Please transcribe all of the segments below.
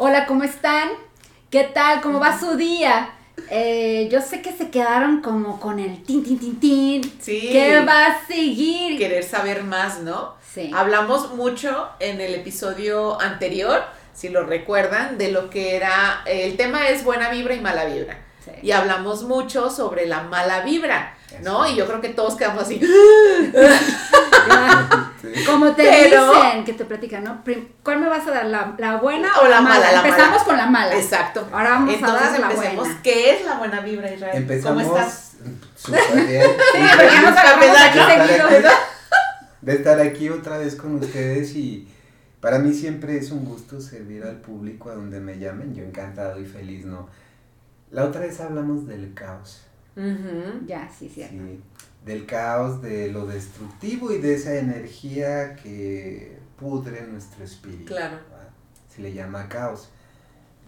Hola, ¿cómo están? ¿Qué tal? ¿Cómo va su día? Eh, yo sé que se quedaron como con el tin, tin, tin, tin. Sí. ¿Qué va a seguir? Querer saber más, ¿no? Sí. Hablamos mucho en el episodio anterior, si lo recuerdan, de lo que era, el tema es buena vibra y mala vibra. Sí. Y hablamos mucho sobre la mala vibra, ¿no? Y yo creo que todos quedamos así. Sí. Como te Pero- dicen, que te platican, ¿no? ¿Cuál me vas a dar? ¿La, la buena O la mala, la Empezamos mala. con la mala. Exacto. Ahora vamos a Entonces dar la buena. ¿Qué es la buena vibra, Israel? Empezamos ¿Cómo estás? súper bien. Sí, porque ya nos aquí de, estar seguido. aquí, de estar aquí otra vez con ustedes y para mí siempre es un gusto servir al público a donde me llamen. Yo encantado y feliz, ¿no? La otra vez hablamos del caos. Ujú. Ya, sí, cierto. Sí, del caos, de lo destructivo y de esa energía que pudre nuestro espíritu. Claro. Se le llama caos.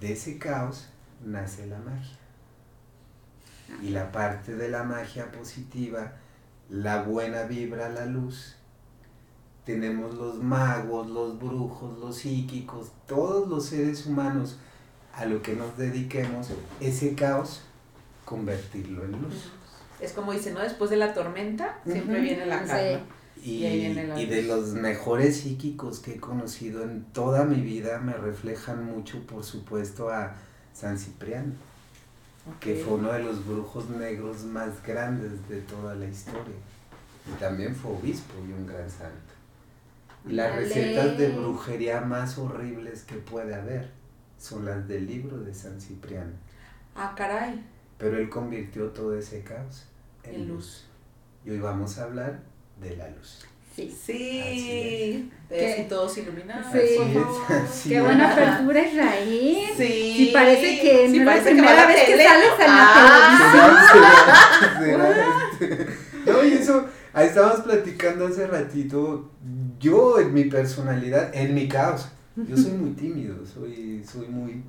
De ese caos nace la magia. Y la parte de la magia positiva, la buena vibra, la luz. Tenemos los magos, los brujos, los psíquicos, todos los seres humanos a lo que nos dediquemos, ese caos, convertirlo en luz. Es como dice, ¿no? Después de la tormenta, siempre viene la Sí. calma. Y, Y ahí viene la y luz. de los mejores psíquicos que he conocido en toda mi vida me reflejan mucho, por supuesto, a San Cipriano, que fue uno de los brujos negros más grandes de toda la historia. Y también fue obispo y un gran santo. Y las recetas de brujería más horribles que puede haber son las del libro de San Cipriano. Ah, caray. Pero él convirtió todo ese caos en, luz. Y hoy vamos a hablar de la luz. Sí. Sí. Y todos iluminados. Sí. Así Qué es. buena apertura, Israel. Sí. Sí, parece que no Sí, es la parece que primera a la vez que tele. sales en Ah. la ¿Será? ¿Será? ¿Será? Este, No, y eso, ahí estábamos platicando hace ratito, yo en mi personalidad, en mi caos, yo soy muy tímido, soy, soy muy...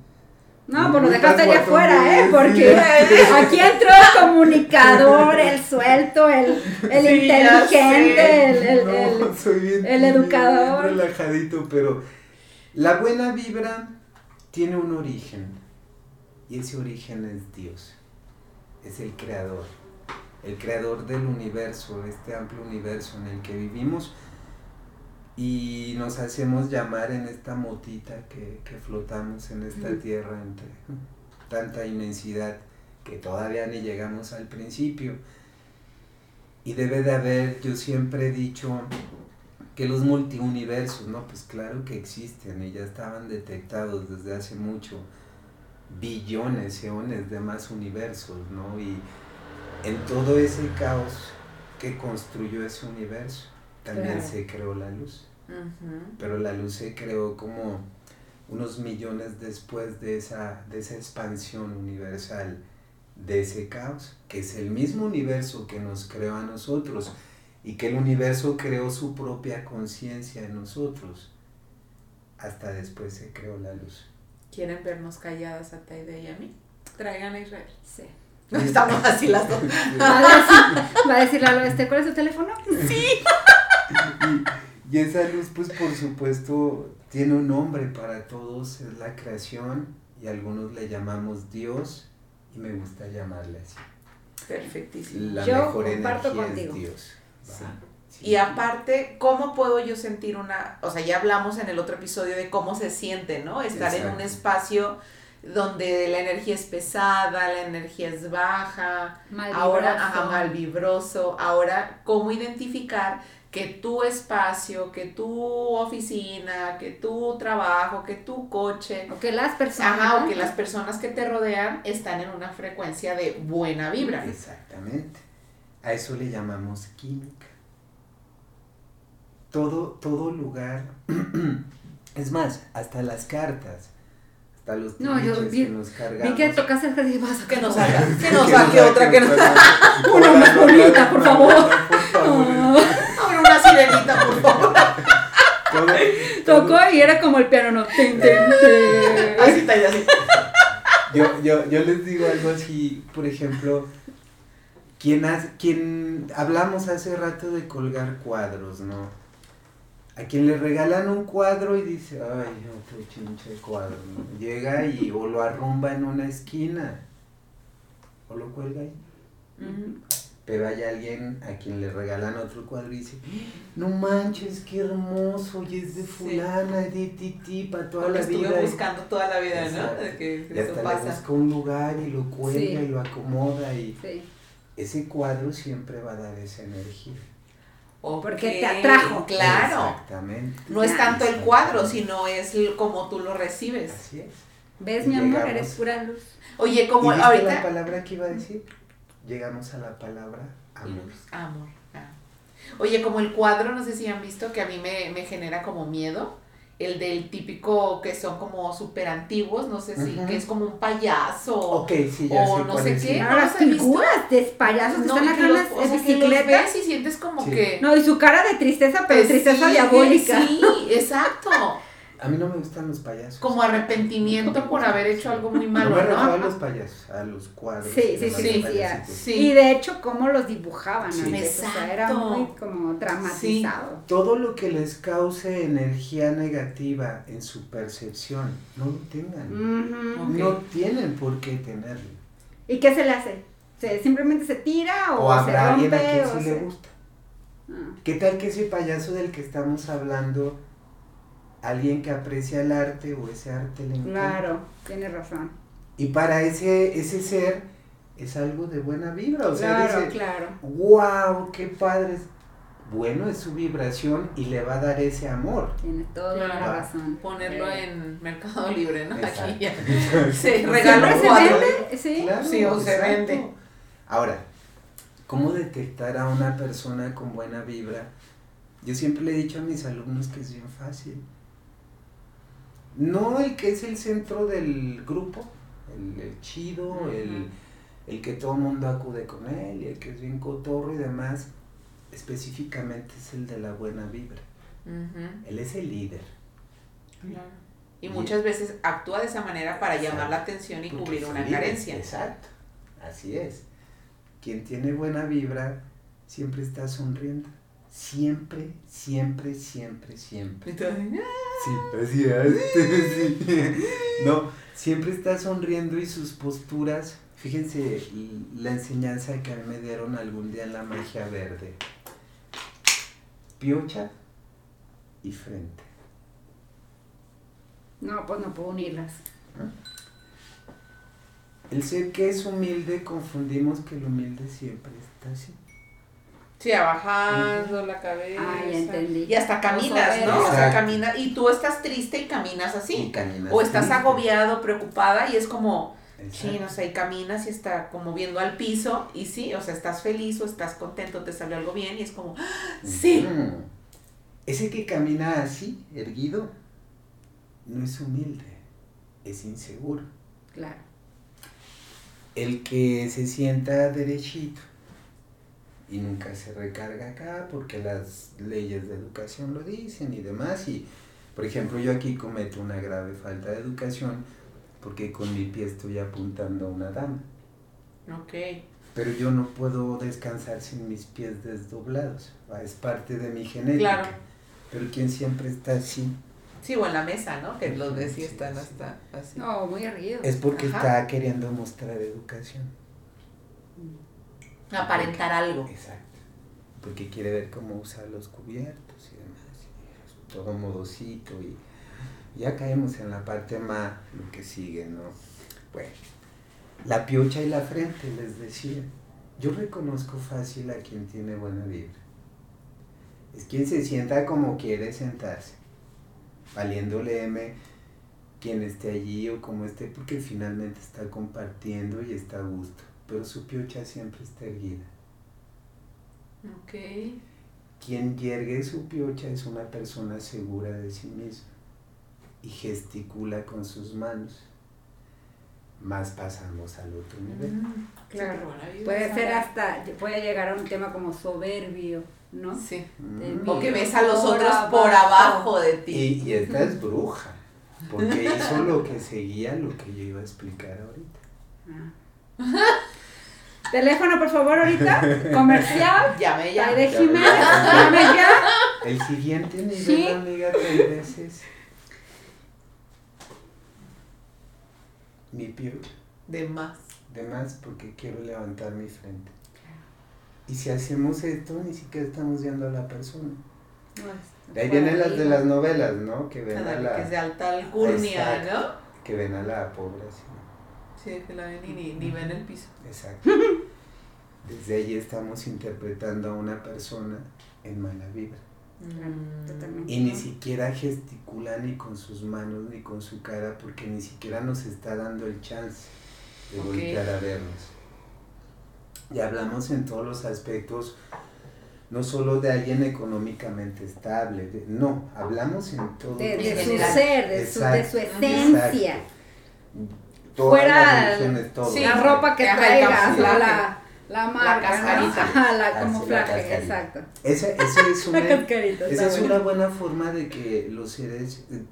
No, pues lo dejaste allá afuera, ¿eh? Porque aquí entró el comunicador, el suelto, el, el Sí, inteligente, el, el, No, soy bien el tímido, educador. relajadito, pero la buena vibra tiene un origen, y ese origen es Dios, es el creador, el creador del universo, este amplio universo en el que vivimos, y nos hacemos llamar en esta motita que, que flotamos en esta tierra entre tanta inmensidad que todavía ni llegamos al principio. Y debe de haber, yo siempre he dicho que los multiuniversos, ¿no? Pues claro que existen y ya estaban detectados desde hace mucho, billones, eones de más universos, ¿no? Y en todo ese caos que construyó ese universo, también Claro. se creó la luz. Ujú. Pero la luz se creó como unos millones después de esa, de esa expansión universal, de ese caos, que es el mismo universo que nos creó a nosotros y que el universo creó su propia conciencia en nosotros. Hasta después se creó la luz. ¿Quieren vernos calladas a Taide y a mí? Traigan a Israel. Sí. Estamos así las dos. Va a decir, va a decir Lalo, este, ¿cuál es su teléfono? Y esa luz, pues por supuesto, tiene un nombre para todos, es la creación y algunos le llamamos Dios y me gusta llamarle así. Perfectísimo. La Yo mejor comparto energía contigo. es Dios. ¿va? Sí. Sí. Y aparte, ¿cómo puedo yo sentir una, o sea, ya hablamos en el otro episodio de cómo se siente, ¿no? Estar en un Exacto. espacio donde la energía es pesada, la energía es baja, Mal ahora ajá, mal vibroso, ahora cómo identificar que tu espacio, que tu oficina, que tu trabajo, que tu coche, O que las personas. ajá, o que las personas que te rodean están en una frecuencia de buena vibra. Exactamente. A eso le llamamos química. Todo, todo lugar, es más, hasta las cartas, hasta los No, yo vi- que nos Vi cargamos. que tocaste el jardín, vas a Que nos haga, que nos saque otra, que nos Una más bonita, por favor. Por favor. Todo- Tocó y era como el piano, no. Tin, tin. Así está, y así. Yo, yo, yo les digo algo así, por ejemplo, quien, hace- quien hablamos hace rato de colgar cuadros, ¿no? A quien le regalan un cuadro y dice, ay, otro chinche cuadro. ¿no? Llega y o lo arrumba en una esquina o lo cuelga ahí. Pero hay alguien a quien le regalan otro cuadro y dice, no manches, qué hermoso, y es de Sí. fulana, de titi, para toda Lo la estuve vida. buscando toda la vida, ¿no? Exacto. De que Y eso hasta le pasa. busca un lugar y lo cuelga Sí. y lo acomoda y Sí. ese cuadro siempre va a dar esa energía. Porque te atrajo. Claro. Exactamente. No es tanto el cuadro, sino es como tú lo recibes. Así es. ¿Ves, mi amor? Llegamos. Eres pura luz. Oye, como ¿Y viste la ahorita. palabra que iba a decir? Llegamos a la palabra amor. Amor. ah. Oye, como el cuadro, no sé si han visto que a mí me, me genera como miedo. El del típico que son como súper antiguos, no sé si, que es como un payaso. Ok, sí, ya o sé no sé es. qué. ¿No visto? figuras de payasos que No, están y acá que en las o sea, que bicicletas. y sientes como Sí. que. No, y su cara de tristeza, pero que tristeza sí, diabólica. Sí, exacto. A mí no me gustan los payasos. Como arrepentimiento por haber hecho algo muy No malo, me refiero a ¿no? los payasos, a los cuadros. Sí, sí, sí, sí. Y de hecho, cómo los dibujaban Sí. antes. O sea, era Exacto. muy como dramatizado. Todo lo que les cause energía negativa en su percepción, no lo tengan. No tienen por qué tenerlo. ¿Y qué se le hace? ¿Se, ¿Simplemente se tira o, O se habrá alguien rompe? a quien o sí se- le gusta. Ah. ¿Qué tal que ese payaso del que estamos hablando, alguien que aprecia el arte o ese arte le encanta? Claro, tiene razón. Y para ese, ese ser es algo de buena vibra. O sea, claro, dice, claro. wow, qué padre. es". Bueno, es su vibración y le va a dar ese amor. Tienes toda la razón. Ponerlo Eh, en Mercado Libre, ¿no? Exacto. Aquí ya. ¿Siempre un se vende? Sí. Claro, Sí, o se vende. Ahora, ¿cómo detectar a una persona con buena vibra? Yo siempre le he dicho a mis alumnos que es bien fácil. No el que es el centro del grupo, el, el chido, el, el que todo el mundo acude con él, y el que es bien cotorro y demás, específicamente es el de la buena vibra. Ujú, Él es el líder. claro. Y muchas veces actúa de esa manera para llamar la atención y cubrir una líder, carencia. Exacto, así es. Quien tiene buena vibra siempre está sonriendo. Siempre, siempre, siempre, siempre. "Ah". Sí, así es. sí. No, siempre está sonriendo y sus posturas. Fíjense la enseñanza que a mí me dieron algún día en la magia verde. Piocha y frente. No, pues no puedo unirlas. El ser que es humilde confundimos que el humilde siempre está así. Sí, bajando la cabeza. Ah, ya entendí. Y hasta caminas, ¿no? Exacto. O sea, camina, y tú estás triste y caminas Y así. caminas O estás triste. agobiado, preocupada y es como, sí, no sé, y caminas y está como viendo al piso y sí, o sea, estás feliz o estás contento, te salió algo bien y es como, ¡ah! sí. Ese que camina así, erguido, no es humilde, es inseguro. Claro. El que se sienta derechito y nunca se recarga acá porque las leyes de educación lo dicen y demás. Y, por ejemplo, yo aquí cometo una grave falta de educación porque con mi pie estoy apuntando a una dama. Ok. Pero yo no puedo descansar sin mis pies desdoblados. va, Es parte de mi genética. Claro. Pero quien siempre está así Sí, o en la mesa, ¿no? Que los ves y Sí, están sí. hasta así. No, muy erguido. es porque Ajá. está queriendo mostrar educación. Aparentar algo. Exacto. Porque quiere ver cómo usa los cubiertos y demás. y todo modosito y ya caemos en la parte más, lo que sigue, ¿no? Bueno, la piocha y la frente, les decía. Yo reconozco fácil a quien tiene buena vibra. Es quien se sienta como quiere sentarse, valiéndole M quien esté allí o como esté, porque finalmente está compartiendo y está a gusto. Pero su piocha siempre está erguida. Ok. Quien yergue su piocha es una persona segura de sí misma y gesticula con sus manos. Más pasamos al otro nivel. Mm, Claro. Puede ser hasta, puede llegar a un tema como soberbio, ¿no? Sí. Mm. O que ves a los Por otros por abajo. abajo de ti. Y, y esta es bruja, porque hizo lo que seguía lo que yo iba a explicar ahorita. Ah. Teléfono, por favor, ahorita. Comercial. Llame ya. Llame ya. El siguiente nivel, Sí. amiga, tal vez es mi pie De más. de más porque quiero levantar mi frente. Y si hacemos esto, ni siquiera estamos viendo a la persona. De ahí vienen las de las novelas, ¿no? Que ven a Ándale, que es de la, alta alcurnia, Exacto. ¿no? que ven a la pobre así. Sí, que la ven y ni, ni ven el piso. Exacto. Desde ahí estamos interpretando a una persona en mala vibra. Mm. totalmente. Y ni siquiera gesticula ni con sus manos ni con su cara porque ni siquiera nos está dando el chance de Ok. voltear a vernos. Y hablamos en todos los aspectos, no solo de alguien económicamente estable, de- no, hablamos en todo. De, de su general. ser, de su, de su Exacto, esencia. Todas Fuera las religiones, todo. sí, La ropa que la, camuflaje. la, la marca, ¿no? cascarita. Ajá, la la camuflaje, exacto. Esa, esa es una, La cascarita. esa está es buena. una buena forma de que los seres eh,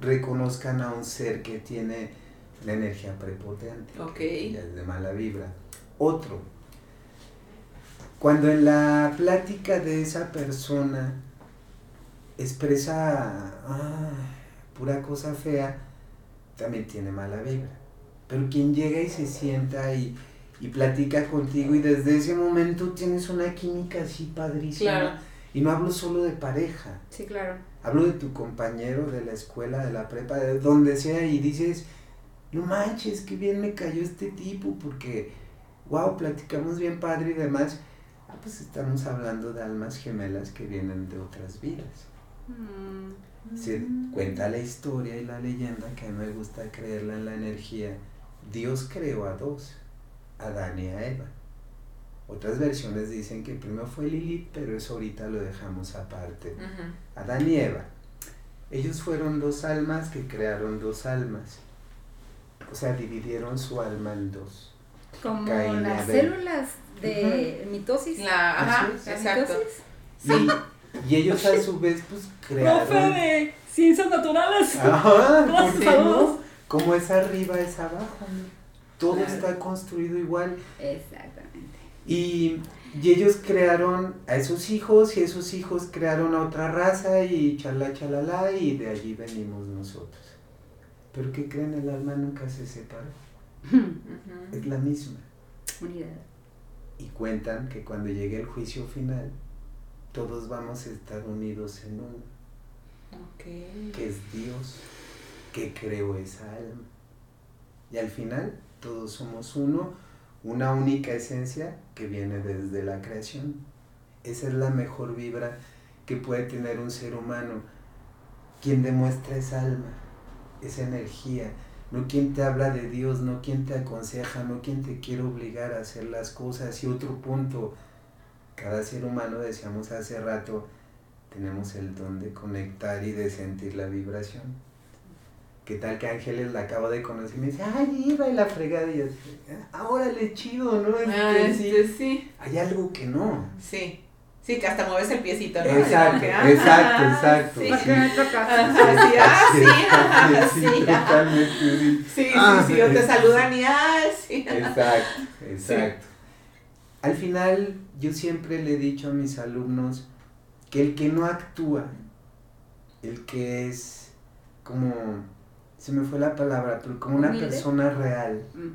reconozcan a un ser que tiene la energía prepotente, Ok. que ya es de mala vibra. Otro, cuando en la plática de esa persona expresa ah, pura cosa fea, también tiene mala vibra. Pero quien llega y se sienta y, y platica contigo y desde ese momento tienes una química así padrísima. Claro. Y no hablo solo de pareja, Sí, claro. hablo de tu compañero de la escuela, de la prepa, de donde sea y dices, no manches, qué bien me cayó este tipo porque, wow, platicamos bien padre y demás. Ah, pues estamos hablando de almas gemelas que vienen de otras vidas. Mm, Se cuenta la historia y la leyenda que a mí me gusta creerla en la energía. Dios creó a dos, Adán y a Eva. Otras versiones dicen que primero fue Lilith, pero eso ahorita lo dejamos aparte. Ujú. Adán y Eva. Ellos fueron dos almas que crearon dos almas. O sea, dividieron su alma en dos. Como Caín las células de mitosis. La, ajá, Así es. ¿La exacto. mitosis? Y, y ellos a su vez, pues, crearon... de ciencias naturales. Ajá, ¿por qué no? Como es arriba, es abajo. ¿no? Todo Claro. está construido igual. Exactamente. Y, y ellos crearon a esos hijos y esos hijos crearon a otra raza y chala chalala y de allí venimos nosotros. Pero ¿qué creen? El alma nunca se separó. Es la misma. Unidad. Y cuentan que cuando llegue el juicio final, todos vamos a estar unidos en uno, Ok. que es Dios, que creó esa alma. Y al final, todos somos uno, una única esencia que viene desde la creación. Esa es la mejor vibra que puede tener un ser humano. Quien demuestra esa alma, esa energía, no quien te habla de Dios, no quien te aconseja, no quien te quiere obligar a hacer las cosas. Y otro punto, cada ser humano, decíamos hace rato, tenemos el don de conectar y de sentir la vibración. ¿Qué tal que Ángeles la acabo de conocer y me dice, ay, iba y la fregada y yo, "Ah, órale, chido, ¿no? Este, Ah, sí. este, sí. Hay algo que no. Sí. Sí, que hasta mueves el piecito, ¿no? Exacto, ah, exacto, exacto. Sí. Ajá, sí, ah, sí, ah, sí, sí, totalmente, sí. Sí, sí, Ah, sí, o te saludan y ah, sí. Exacto, exacto. Al final, yo siempre le he dicho a mis alumnos que el que no actúa, el que es como, se me fue la palabra, pero como una Humilde. persona real, Mm.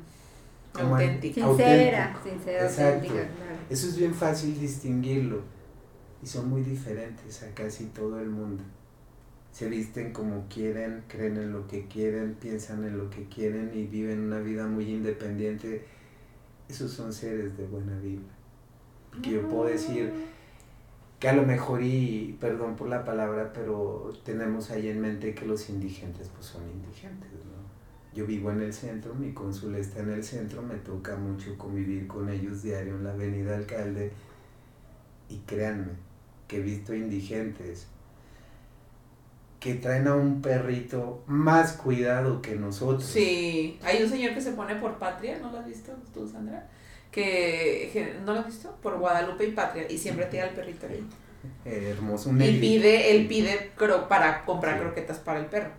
como Auténtica. Sincera, auténtico. sincera, Exacto. auténtica, claro. Eso es bien fácil distinguirlo. Y son muy diferentes a casi todo el mundo. Se visten como quieren, creen en lo que quieren, piensan en lo que quieren y viven una vida muy independiente. Esos son seres de buena vibra. Porque yo puedo decir que a lo mejor, y perdón por la palabra, pero tenemos ahí en mente que los indigentes pues son indigentes, ¿no? Yo vivo en el centro, mi cónsul está en el centro, me toca mucho convivir con ellos diario en la avenida Alcalde y créanme que he visto indigentes que traen a un perrito más cuidado que nosotros. Sí, hay un señor que se pone por Patria, ¿no lo has visto tú, Sandra? Que, que- ¿no lo has visto? Por Guadalupe y Patria, y siempre tira al perrito ahí. Eh, hermoso, un Y pide, él pide cro- para comprar Sí. croquetas para el perro.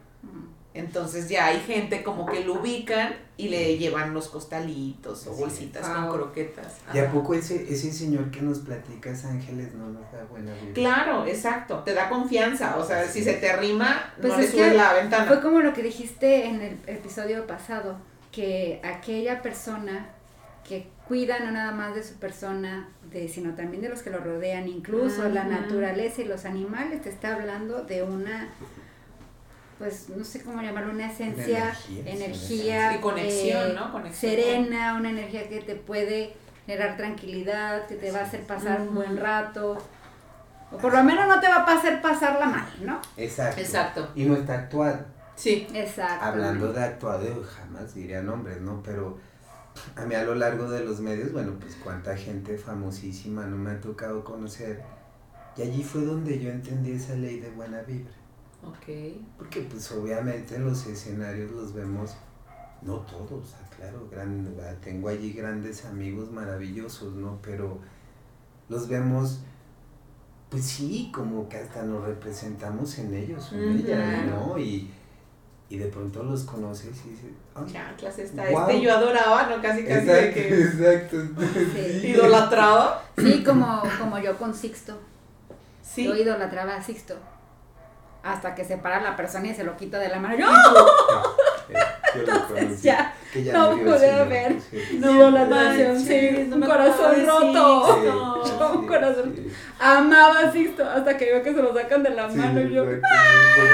Entonces ya hay gente como que lo ubican y le llevan los costalitos o bolsitas con Wow. croquetas. ¿Y a poco ese, ese señor que nos platicas, Ángeles, no nos da buena vida? Claro, exacto. Te da confianza. O sea, si se te arrima, Pues no le es subes que la ventana. Fue como lo que dijiste en el episodio pasado, que aquella persona que cuida no nada más de su persona, de, sino también de los que lo rodean, incluso la naturaleza y los animales, te está hablando de una, pues no sé cómo llamarlo, una esencia, energía, energía, sí, conexión, eh, ¿no? Conexión. serena, una energía que te puede generar tranquilidad, que te va a hacer pasar un buen rato, o por lo menos no te va a hacer pasarla mal, ¿no? Exacto. Exacto. Y no está actuado. Sí. Exacto. Hablando de actuado, jamás diría nombres, ¿no? Pero a mí a lo largo de los medios, bueno, pues cuánta gente famosísima no me ha tocado conocer. Y allí fue donde yo entendí esa ley de buena vibra. Ok. Porque pues obviamente en los escenarios los vemos, no todos, ah, claro, gran, ah, tengo allí grandes amigos maravillosos, ¿no? Pero los vemos, pues sí, como que hasta nos representamos en ellos, en Ujú. ellas, ¿no? Y, y de pronto los conoces y dices, "Ay, Chanclas está. Guau. Este yo adoraba, ¿no? Casi casi de exacto, que exacto. Sí. idolatraba. Sí, como, como yo con Sixto. Sí. Yo idolatraba a Sixto. Hasta que se para la persona y se lo quita de la mano. ¡Yo! Eh, yo lo conocí, ya, que ya no pude sí. No, idolatración, sí, manches, no un me corazón roto. Sí, No. sí, un corazón. sí. Amaba a Sixto hasta que veo que se lo sacan de la Sí, mano y yo.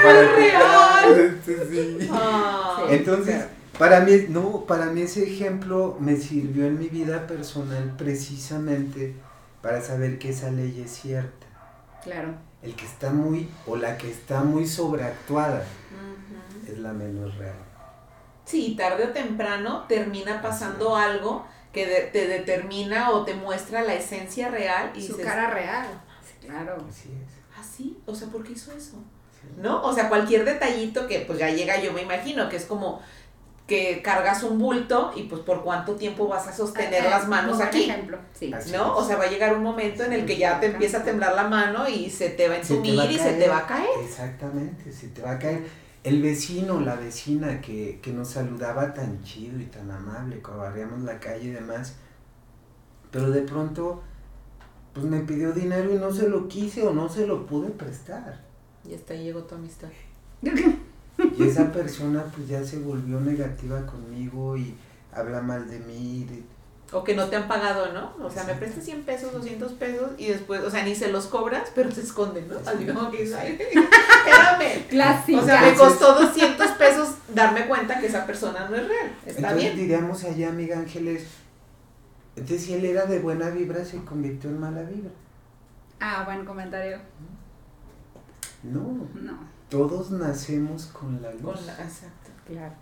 para real! Sí, sí. Ah. Sí. Entonces, para mí, no, para mí ese ejemplo me sirvió en mi vida personal precisamente para saber que esa ley es cierta. Claro. El que está muy, o la que está muy sobreactuada, es la menos real. Sí, tarde o temprano termina pasando algo que de- te determina o te muestra la esencia real y Su dices, cara real. Claro. Así es. ¿Ah, sí? O sea, ¿por qué hizo eso? sí. ¿No? O sea, cualquier detallito que pues ya llega, yo me imagino que es como que cargas un bulto y pues por cuánto tiempo vas a sostener Ah, las ah, manos aquí. ejemplo. Sí. Así ¿No? es. O sea, va a llegar un momento en el que ya te empieza a temblar la mano y se te va a entumir y se caer. te va a caer. Exactamente, se te va a caer. El vecino, la vecina que, que nos saludaba tan chido y tan amable, cuando barríamos la calle y demás, pero de pronto, pues me pidió dinero y no se lo quise o no se lo pude prestar. Y hasta ahí llegó tu amistad. Y esa persona pues ya se volvió negativa conmigo y habla mal de mí. O que no te han pagado, ¿no? O sea, me prestas 100 pesos, 200 pesos y después, o sea, ni se los cobras, pero se esconden, ¿no? Así como que dices, "Ay, espérame. Clásica. O sea, me costó 200 pesos darme cuenta que esa persona no es real. Está Entonces bien. diríamos allá, amiga Ángeles, entonces si él era de buena vibra, se convirtió en mala vibra. Ah, buen comentario. No, No, todos nacemos con la luz. Con la- exacto. claro.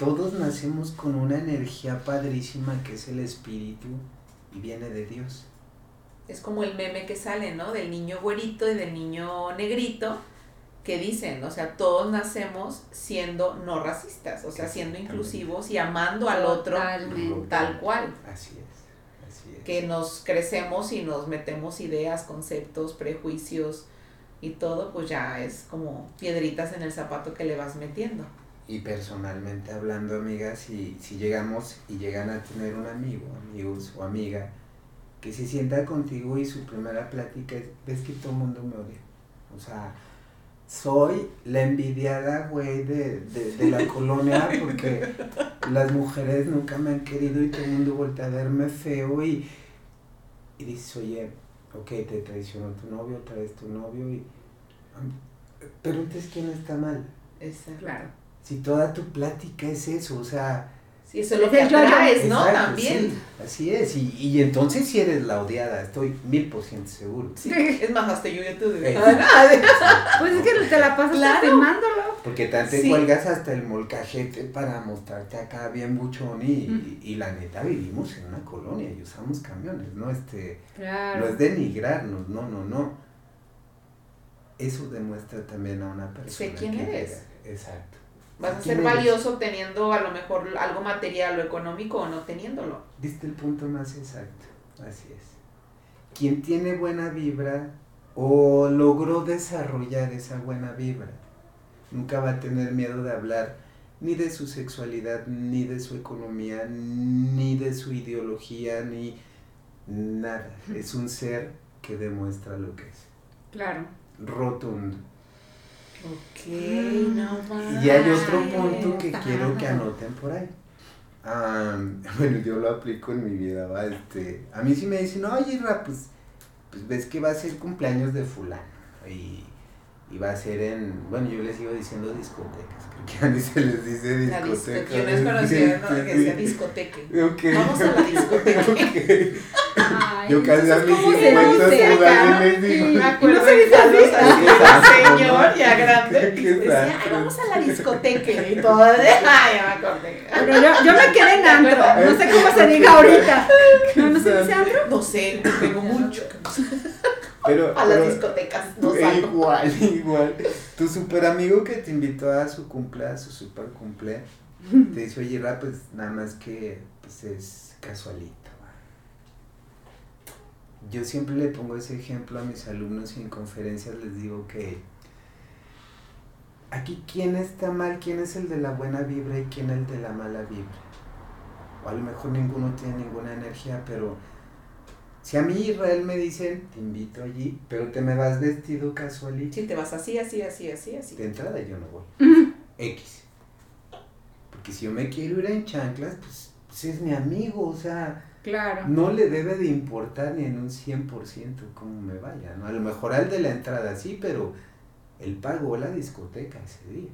Todos nacemos con una energía padrísima que es el espíritu y viene de Dios. Es como el meme que sale, ¿no? Del niño güerito y del niño negrito, que dicen, o sea, todos nacemos siendo no racistas, o sea, siendo inclusivos y amando al otro Totalmente. tal cual. Así es, así es. que nos crecemos y nos metemos ideas, conceptos, prejuicios y todo, pues ya es como piedritas en el zapato que le vas metiendo. Y personalmente hablando, amigas, si, si llegamos y llegan a tener un amigo, amigos o amiga, que se sienta contigo y su primera plática es, ves que todo el mundo me odia. O sea, soy la envidiada, güey, de, de, de la colonia porque las mujeres nunca me han querido y todo el mundo voltea a verme feo y, y dices, oye, ok, te traicionó tu novio, traes tu novio y... Pero entonces, ¿quién está mal? Exacto. Claro. Si toda tu plática es eso, o sea... Sí, eso es lo que atraes, ¿no? exacto, También. sí, así es, y, y entonces si eres la odiada, estoy mil por ciento seguro. Sí. Es más, hasta yo ya te Eh. Pues es que te la pasas Claro. Porque tanto te Sí. cuelgas hasta el molcajete para mostrarte acá bien buchón y, Mm. y la neta vivimos en una colonia y usamos camiones, ¿no? Este, Claro. no es denigrarnos, no, no, no. Eso demuestra también a una persona. quién que eres. llega- Exacto. Vas a ¿Quién ser valioso teniendo a lo mejor algo material o económico o no teniéndolo. Diste el punto más exacto, así es. Quien tiene buena vibra o logró desarrollar esa buena vibra, nunca va a tener miedo de hablar ni de su sexualidad, ni de su economía, ni de su ideología, ni nada. Es un ser que demuestra lo que es. Claro. Rotundo. Ok, no más. Y hay otro punto que quiero que anoten por ahí. Ah, bueno, yo lo aplico en mi vida, ¿va? Este, a mí sí me dicen, oye, Ra, pues, pues ves que va a ser cumpleaños de fulano. Y, y va a ser en, bueno, yo les sigo diciendo discotecas, creo que a mí se les dice La discoteca. Yo no es conocida, ¿no? Que decía discoteque. Ok. Vamos a la discoteca. Ok. Ay, Yo casi a mis ¿cómo se 50 dice todavía acá? les digo. Y- Me acuerdo no se de dice así. Señor, ya grande. Qué Decía. "Ay, vamos a la discoteca. Y todo de, ay, ya me acordé. Pero yo, yo me quedé en antro. No sé cómo se diga ahorita. No, no se dice antro. No sé, tengo mucho. Pero, A las discotecas no salgo. Igual, igual. Tu super amigo que te invitó a su cumple, a su super cumple, te dice, oye, pues nada más que pues, es casualito. va". Yo siempre le pongo ese ejemplo a mis alumnos y en conferencias les digo que aquí quién está mal, quién es el de la buena vibra y quién el de la mala vibra. O a lo mejor ninguno tiene ninguna energía, pero si a mí Israel me dicen, te invito allí, pero te me vas vestido casualito, Si te vas así, así, así, así, así. de entrada yo no voy. X. Porque si yo me quiero ir en chanclas, pues, pues es mi amigo, o sea, Claro. no le debe de importar ni en un 100% cómo me vaya, ¿no? A lo mejor al de la entrada sí, pero él pagó la discoteca ese día.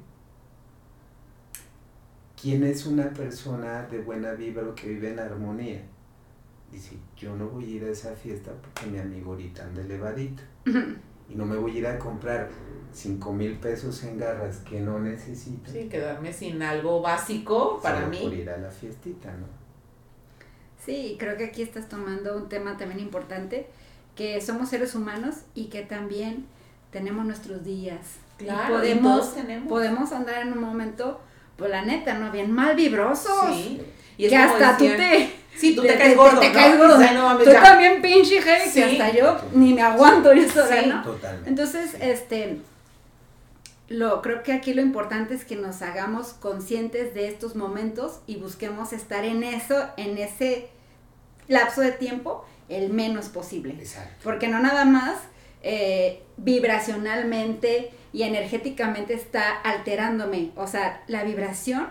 ¿Quién es una persona de buena vibra o que vive en armonía? Dice, yo no voy a ir a esa fiesta porque mi amigo ahorita anda elevadito. Y no me voy a ir a comprar 5 mil pesos en garras que no necesito. Sí, quedarme sin algo básico para solo por mí. ir a la fiestita, ¿no? Sí, creo que aquí estás tomando un tema también importante, que somos seres humanos y que también tenemos nuestros días. Claro, y podemos, tenemos. podemos andar en un momento, pues la neta, ¿no? Bien mal vibrosos. Sí. Y es que hasta decían, tú te... Sí, tú te, te- caes gordo. te ¿no? caes gordo. O sea, no mames, Tú ya. también pinche heavy, Sí. que hasta yo ni me aguanto yo sola, Sí. ¿no? Totalmente. Entonces, este, lo, creo que aquí lo importante es que nos hagamos conscientes de estos momentos y busquemos estar en eso, en ese lapso de tiempo, el menos posible. Exacto. Porque no nada más eh, vibracionalmente y energéticamente está alterándome. O sea, la vibración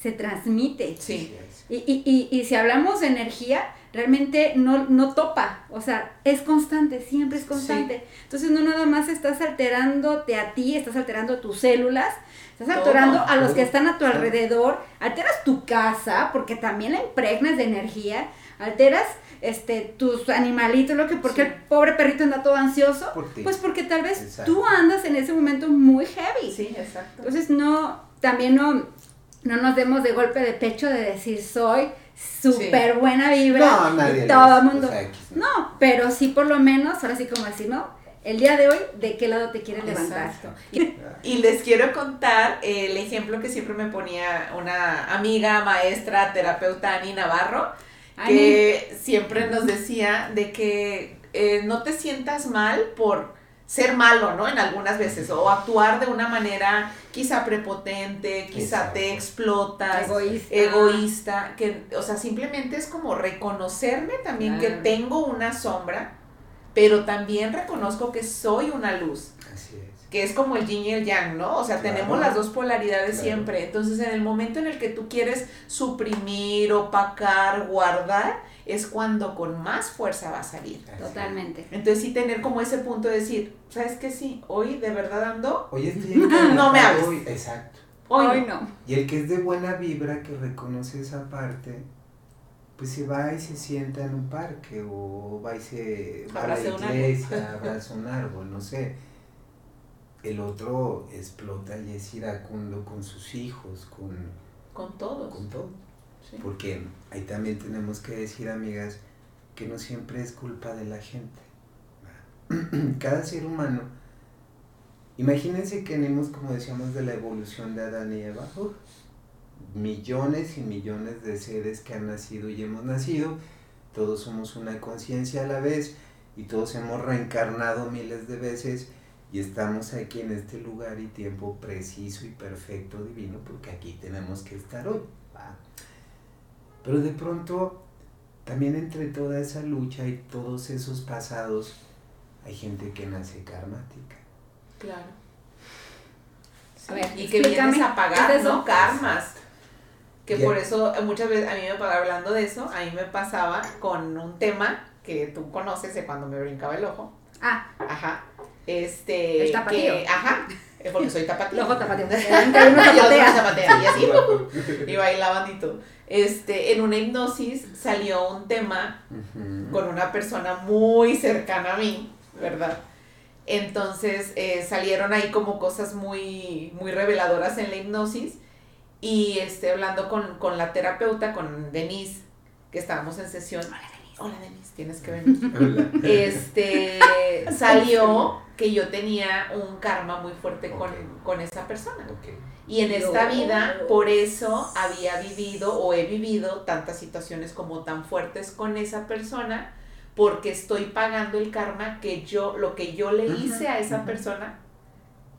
se transmite. Sí. Y, y, y, y si hablamos de energía, realmente no, no topa, o sea, es constante, siempre es constante. Entonces no nada más estás alterándote a ti, estás alterando tus células, estás alterando a los que están a tu alrededor, alteras tu casa, porque también la impregnas de energía, alteras este tus animalitos, lo que porque Sí. el pobre perrito anda todo ansioso, Por pues porque tal vez Exacto. tú andas en ese momento muy heavy. Sí, exacto. Entonces no, también no, no nos demos de golpe de pecho de decir soy súper buena vibra No, nadie y todo el mundo. o sea, X, ¿no? Pero sí por lo menos, ahora sí como decir, ¿no? El día de hoy, ¿de qué lado te quieres levantar? Exacto. Y les quiero contar el ejemplo que siempre me ponía una amiga, maestra, terapeuta, Ani Navarro, Ani. que siempre nos decía de que eh, no te sientas mal por ser malo, ¿no? En algunas veces, o actuar de una manera quizá prepotente, quizá te explotas, Egoísta. egoísta, que, o sea, simplemente es como reconocerme también que tengo una sombra, pero también reconozco que soy una luz Así es. que es como el yin y el yang, ¿no? O sea, Claro. tenemos las dos polaridades Claro. siempre. Entonces, en el momento en el que tú quieres suprimir, opacar, guardar, es cuando con más fuerza va a salir. Totalmente. Entonces, sí tener como ese punto de decir, ¿sabes qué? Sí, hoy de verdad ando, Hoy estoy No me hables. hoy- Exacto. hoy, Hoy no. no. Y el que es de buena vibra, que reconoce esa parte, pues se va y se sienta en un parque o va y se va a la iglesia, abraza un árbol, no sé. El otro explota y es iracundo con sus hijos, con, con todos. con todo. Porque ahí también tenemos que decir, amigas, que no siempre es culpa de la gente. Cada ser humano, imagínense que venimos, como decíamos, de la evolución de Adán y Eva. millones y millones de seres que han nacido y hemos nacido. Todos somos una conciencia a la vez y todos hemos reencarnado miles de veces y estamos aquí en este lugar y tiempo preciso y perfecto divino porque aquí tenemos que estar hoy. ¿va? Pero de pronto, también entre toda esa lucha y todos esos pasados, hay gente que nace karmática. Claro. A ver, y que vienes a ¿qué pagar, es? ¿no? Karmas. Que por eso eh, muchas veces a mí me pasaba hablando de eso, a mí me pasaba con un tema que tú conoces de cuando me brincaba el ojo. Ah, Ajá. Este. El tapatío. que- ajá. Eh, Porque soy Y los zapatean, y así. y bailaban y todo. Este, en una hipnosis salió un tema con una persona muy cercana a mí, ¿verdad? Entonces eh, salieron ahí como cosas muy, muy reveladoras en la hipnosis y este, hablando con, con la terapeuta, con Denise, que estábamos en sesión. Hola Denise. Hola Denise, tienes que venir. Hola. Este, salió que yo tenía un karma muy fuerte con, con esa persona. Y en esta vida, por eso había vivido o he vivido tantas situaciones como tan fuertes con esa persona, porque estoy pagando el karma que yo, lo que yo le hice a esa persona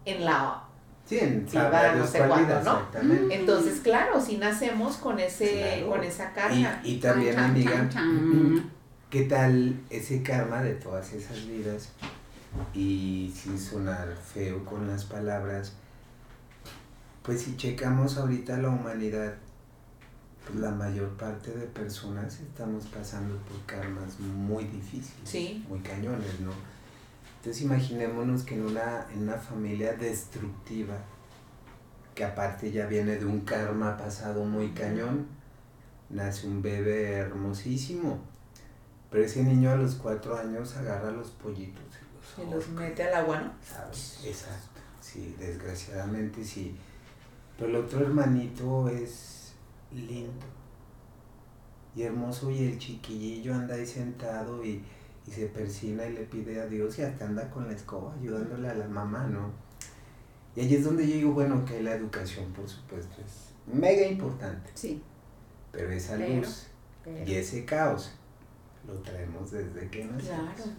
en la... Sí, en Sí, sabrá va, no sé cuándo, vida, ¿no? exactamente. Entonces, claro, si nacemos con ese, Claro. con esa Y, karma. y también, chan, amiga, chan, chan. ¿qué tal ese karma de todas esas vidas? Y sin sonar feo con las palabras, pues si checamos ahorita la humanidad, pues la mayor parte de personas estamos pasando por karmas muy difíciles, Sí. muy cañones, ¿no? Entonces imaginémonos que en una, en una familia destructiva, que aparte ya viene de un karma pasado muy cañón, nace un bebé hermosísimo. Pero ese niño a los cuatro años agarra los pollitos y Se los mete al agua, ¿no? ¿sabes? Exacto, sí, desgraciadamente sí. Pero el otro hermanito es lindo y hermoso y el chiquillillo anda ahí sentado y, y se persina y le pide a Dios y hasta anda con la escoba ayudándole a la mamá, ¿no? Y ahí es donde yo digo, bueno, que la educación, por supuesto, es mega importante, Sí. pero esa Pero- luz pero- y ese caos lo traemos desde que nacimos. Claro.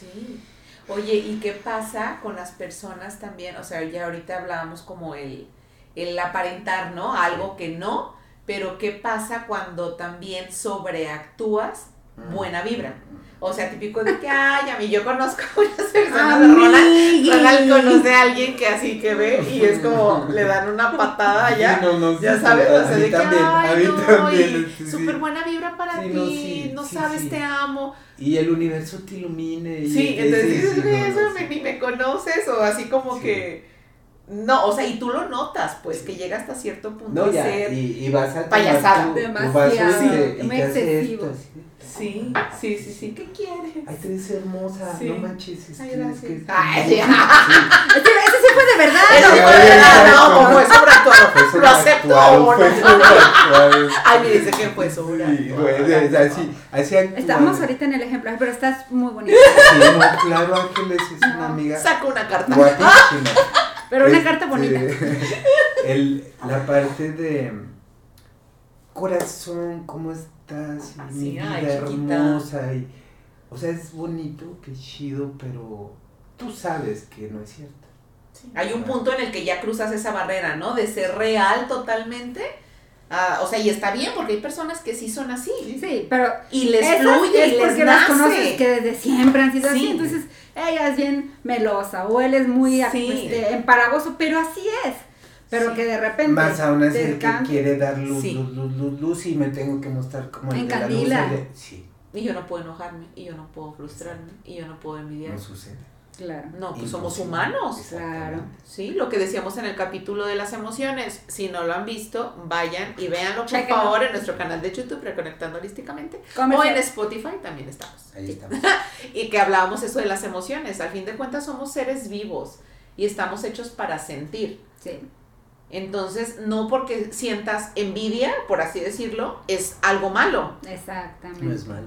Sí. Oye, ¿y qué pasa con las personas también? O sea, ya ahorita hablábamos como el, el aparentar, ¿no? Algo que no, pero ¿qué pasa cuando también sobreactúas. Buena vibra? O sea, típico de que, ay, a mí yo conozco a muchas personas, Amigui. Ronald, Ronald conoce a alguien que así que ve y es como, le dan una patada allá. Sí, no, no, Ya sí, sabes, a o sea, mí de que, también, a ay, mí no, también, y este, sí. súper buena vibra para Sí, ti, no, no, sí, sí, sabes, sí. te amo. Y el universo te ilumine. Y Sí, entonces dices, sí, "Güey, no, eso no, me- sí. ni me conoces, o así como Sí. que. No, o sea, y tú lo notas, pues, Sí. que llega hasta cierto punto No, a ya, ser. y, y vas a payasada. tu- tu Demasiado, vaso y excesivo. esto, así. Sí, sí, sí, sí. ¿Qué quieres? Ay, te ves hermosa, Sí. no manches. Es Ay, que, es gracias. que- Ay, sí. Ese, ese sí fue de verdad. Eso no, fue ya, verdad, no, es sobreactuado. Fue Lo acepto fue sobreactuado. Ay, me dice que fue sobreactuado. es así, así. Estamos ahorita en el ejemplo, pero estás muy bonita. Sí, no, claro, Ángeles es una amiga Saca una carta. guapísima. Pero una Este, carta bonita. El, la parte de corazón, ¿cómo estás? Y mi Sí, vida ay, chiquita. hermosa. Y, o sea, es bonito, que chido, pero tú sabes que no es cierto. Hay un punto en el que ya cruzas esa barrera, ¿no? De ser real totalmente. Ah, o sea, y está bien, porque hay personas que sí son así. Sí, pero Y les esas fluye, es y les porque las nace. conoces que desde siempre han sido Sí. así. Entonces, ella es bien melosa o él es muy Sí. este, empalagoso, pero así es. Pero Sí. que de repente Más aún el que quiere dar luz, Sí. luz, luz, luz, luz y me tengo que mostrar como el de la luz. Encandila. el de- Sí, Y yo no puedo enojarme, y yo no puedo frustrarme, y yo no puedo envidiar. no sucede. Claro. No, pues somos humanos. Exactamente. Sí, lo que decíamos en el capítulo de las emociones. Si no lo han visto, vayan y véanlo por favor en nuestro canal de YouTube, Reconectando Holísticamente. O en Spotify también estamos. Ahí estamos. Y que hablábamos eso de las emociones. Al fin de cuentas somos seres vivos y estamos hechos para sentir. Sí. Entonces, no porque sientas envidia, por así decirlo, es algo malo. Exactamente. No es malo.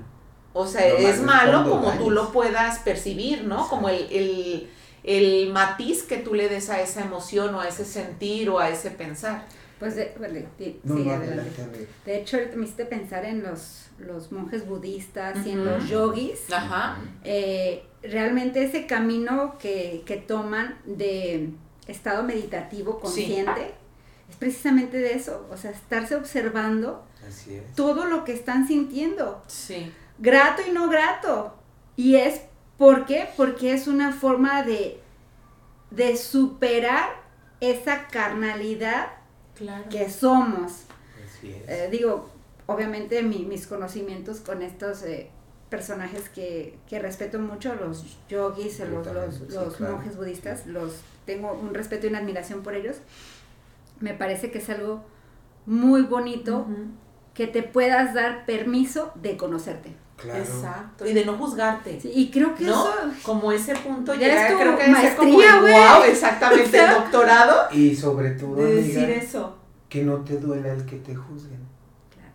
O sea, es malo como tú lo puedas percibir, ¿no? Como el, el, el matiz que tú le des a esa emoción o a ese sentir o a ese pensar. Pues, de, vale, di- No, sí, no, adelante. De hecho, ahorita me hiciste pensar en los, los monjes budistas y en los yogis. Ajá. Eh, realmente ese camino que, que toman de estado meditativo consciente es precisamente de eso, o sea, estarse observando Así es. todo lo que están sintiendo, Sí. grato y no grato. Y es, ¿por qué? Porque es una forma de, de superar esa carnalidad Claro. que somos. Así es. Eh, digo, obviamente mi- mis conocimientos con estos eh, personajes que, que respeto mucho, los yogis, Yo los, también, los, sí, los claro. monjes budistas, los tengo un respeto y una admiración por ellos. Me parece que es algo muy bonito que te puedas dar permiso de conocerte. claro. Exacto. Y de no juzgarte. Sí, y creo que ¿No? eso Como ese punto Ya llegar, es tu creo que ser como maestría, el wow, exactamente, O sea, el doctorado. Y sobre todo, De decir amiga, eso. que no te duela el que te juzguen,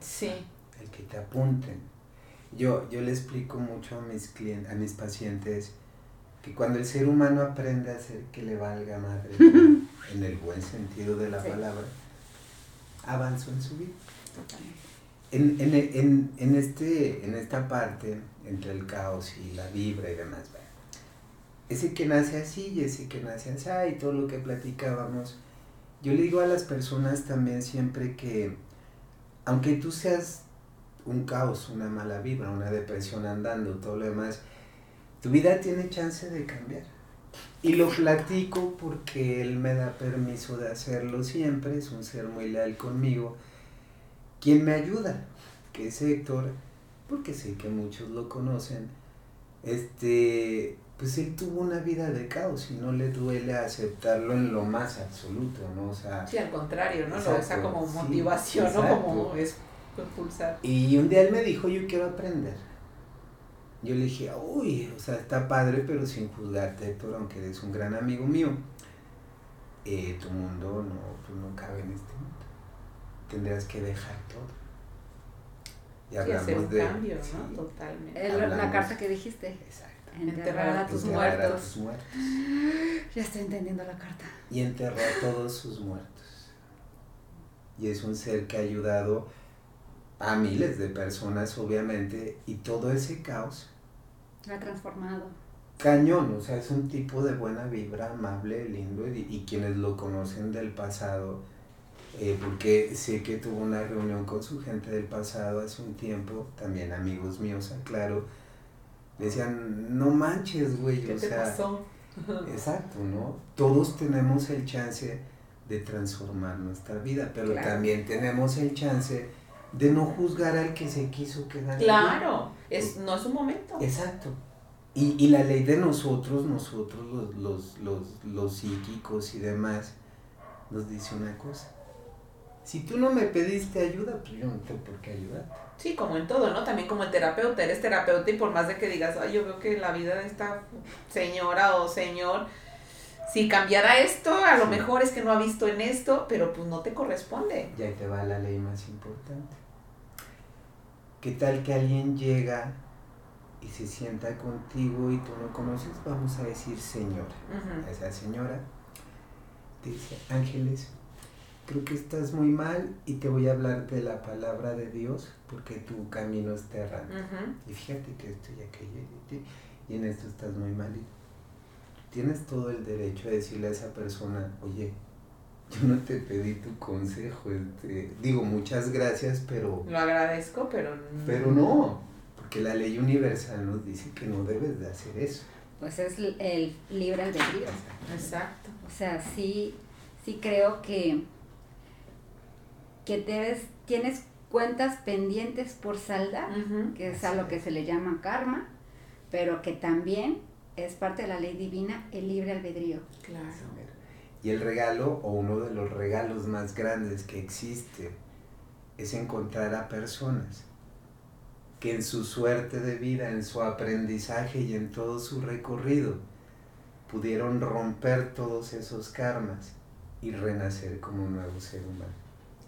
Sí. el que te apunten. Yo, yo le explico mucho a mis clientes, a mis pacientes, que cuando el ser humano aprende a hacer que le valga madre, en el buen sentido de la Sí. palabra, avanzó en su vida. En, en, en, en, este, en esta parte, entre el caos y la vibra y demás, bueno, ese que nace así y ese que nace así y todo lo que platicábamos, yo le digo a las personas también siempre que, aunque tú seas un caos, una mala vibra, una depresión andando, todo lo demás, tu vida tiene chance de cambiar. Y lo platico porque él me da permiso de hacerlo siempre, es un ser muy leal conmigo quien me ayuda, que es Héctor, porque sé que muchos lo conocen, este, pues él tuvo una vida de caos y no le duele aceptarlo en lo más absoluto, ¿no? O sea, Sí, al contrario, ¿no? Lo- Exacto, esa como sí, motivación, ¿no? exacto. Como es impulsar. y un día él me dijo, yo quiero aprender. Yo le dije, uy, o sea, está padre, pero sin juzgarte, Héctor, aunque eres un gran amigo mío. Eh, tu mundo no, pues no cabe en este mundo. Tendrás que dejar todo. Y Sí, hacer hablamos un de... cambio, sí, ¿no? Totalmente. el- la hablamos- carta que dijiste, Exacto. enterrar a tus Enterrar a Enterrar a muertos. tus muertos. Ya estoy entendiendo la carta. Y enterró a todos sus muertos. Y es un ser que ha ayudado a miles de personas, obviamente, y todo ese caos ha transformado. cañón, o sea, es un tipo de buena vibra, amable, lindo, y, y quienes lo conocen del pasado, eh, porque sé que tuvo una reunión con su gente del pasado hace un tiempo, también amigos míos, aclaro, decían, no manches, güey, ¿Qué o te sea, pasó? exacto, ¿no? Todos tenemos el chance de transformar nuestra vida, pero Claro. también tenemos el chance de no juzgar al que se quiso quedar. Claro, es, no es un momento. Exacto. Y, y la ley de nosotros, nosotros los, los, los, los psíquicos y demás, nos dice una cosa. Si tú no me pediste ayuda, pues yo no tengo por qué ayudarte. Sí, como en todo, ¿no? También como el terapeuta, eres terapeuta y por más de que digas, ay, yo veo que la vida de esta señora o señor, si cambiara esto, a lo mejor es que no ha visto en esto, pero pues no te corresponde. Y ahí te va la ley más importante. ¿Qué tal que alguien llega y se sienta contigo y tú no conoces? Vamos a decir señora. Ujú. Esa señora te dice, Ángeles, creo que estás muy mal y te voy a hablar de la palabra de Dios porque tu camino es errante. Y fíjate que esto y aquello y, en esto estás muy mal. Y tienes todo el derecho a decirle a esa persona, oye, yo no te pedí tu consejo. este, digo, muchas gracias, pero, Lo agradezco, pero... pero no, porque la ley universal nos dice que no debes de hacer eso. Pues es el libre albedrío. Exacto. O sea, sí, sí creo que, que debes, tienes cuentas pendientes por saldar, que es a lo que se le llama karma, pero que también es parte de la ley divina el libre albedrío. Claro. Y el regalo, o uno de los regalos más grandes que existe, es encontrar a personas que en su suerte de vida, en su aprendizaje y en todo su recorrido, pudieron romper todos esos karmas y renacer como un nuevo ser humano,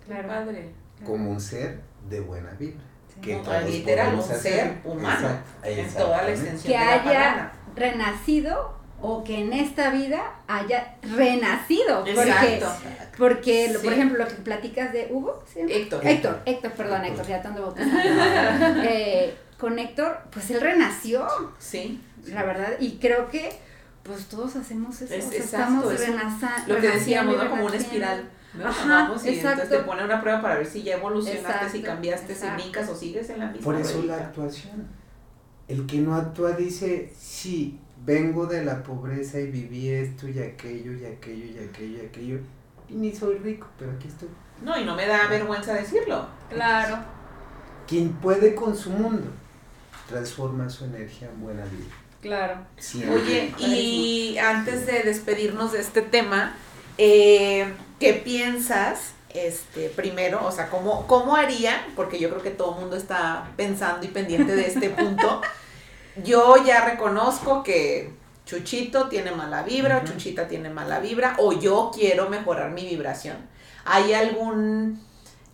Claro. Padre. como un ser de buena vibra. Sí. Que No, todos literal, un hacer. ser humano, Exacto, En toda la extensión Que de la haya palabra. renacido o que en esta vida haya renacido. Porque, Exacto. porque Sí. por ejemplo, lo que platicas de Hugo, ¿sí? Héctor. Héctor, Héctor, perdón, Héctor, ya te ando bautizando. Eh, con Héctor, pues él renació, Sí. la verdad, y creo que pues todos hacemos eso, Es- o sea, exacto, estamos renaza- Lo que decíamos, renaciendo ¿no? Como una renaciendo. espiral. ¿no? Ajá, Vamos y exacto. entonces te ponen una prueba para ver si ya evolucionaste, si cambiaste, exacto. si brincas o sigues en la misma Por eso la actuación. El que no actúa dice, sí, vengo de la pobreza y viví esto y aquello y aquello y aquello y aquello. Y ni soy rico, pero aquí estoy. No, y no me da vergüenza decirlo. Claro. Quien puede con su mundo, transforma su energía en buena vida. Claro. Siempre. Oye, y antes de despedirnos de este tema, eh, ¿qué piensas? Este, primero, o sea, ¿cómo, ¿cómo haría? Porque yo creo que todo el mundo está pensando y pendiente de este punto. Yo ya reconozco que Chuchito tiene mala vibra, o Ujú. Chuchita tiene mala vibra, o yo quiero mejorar mi vibración. ¿Hay algún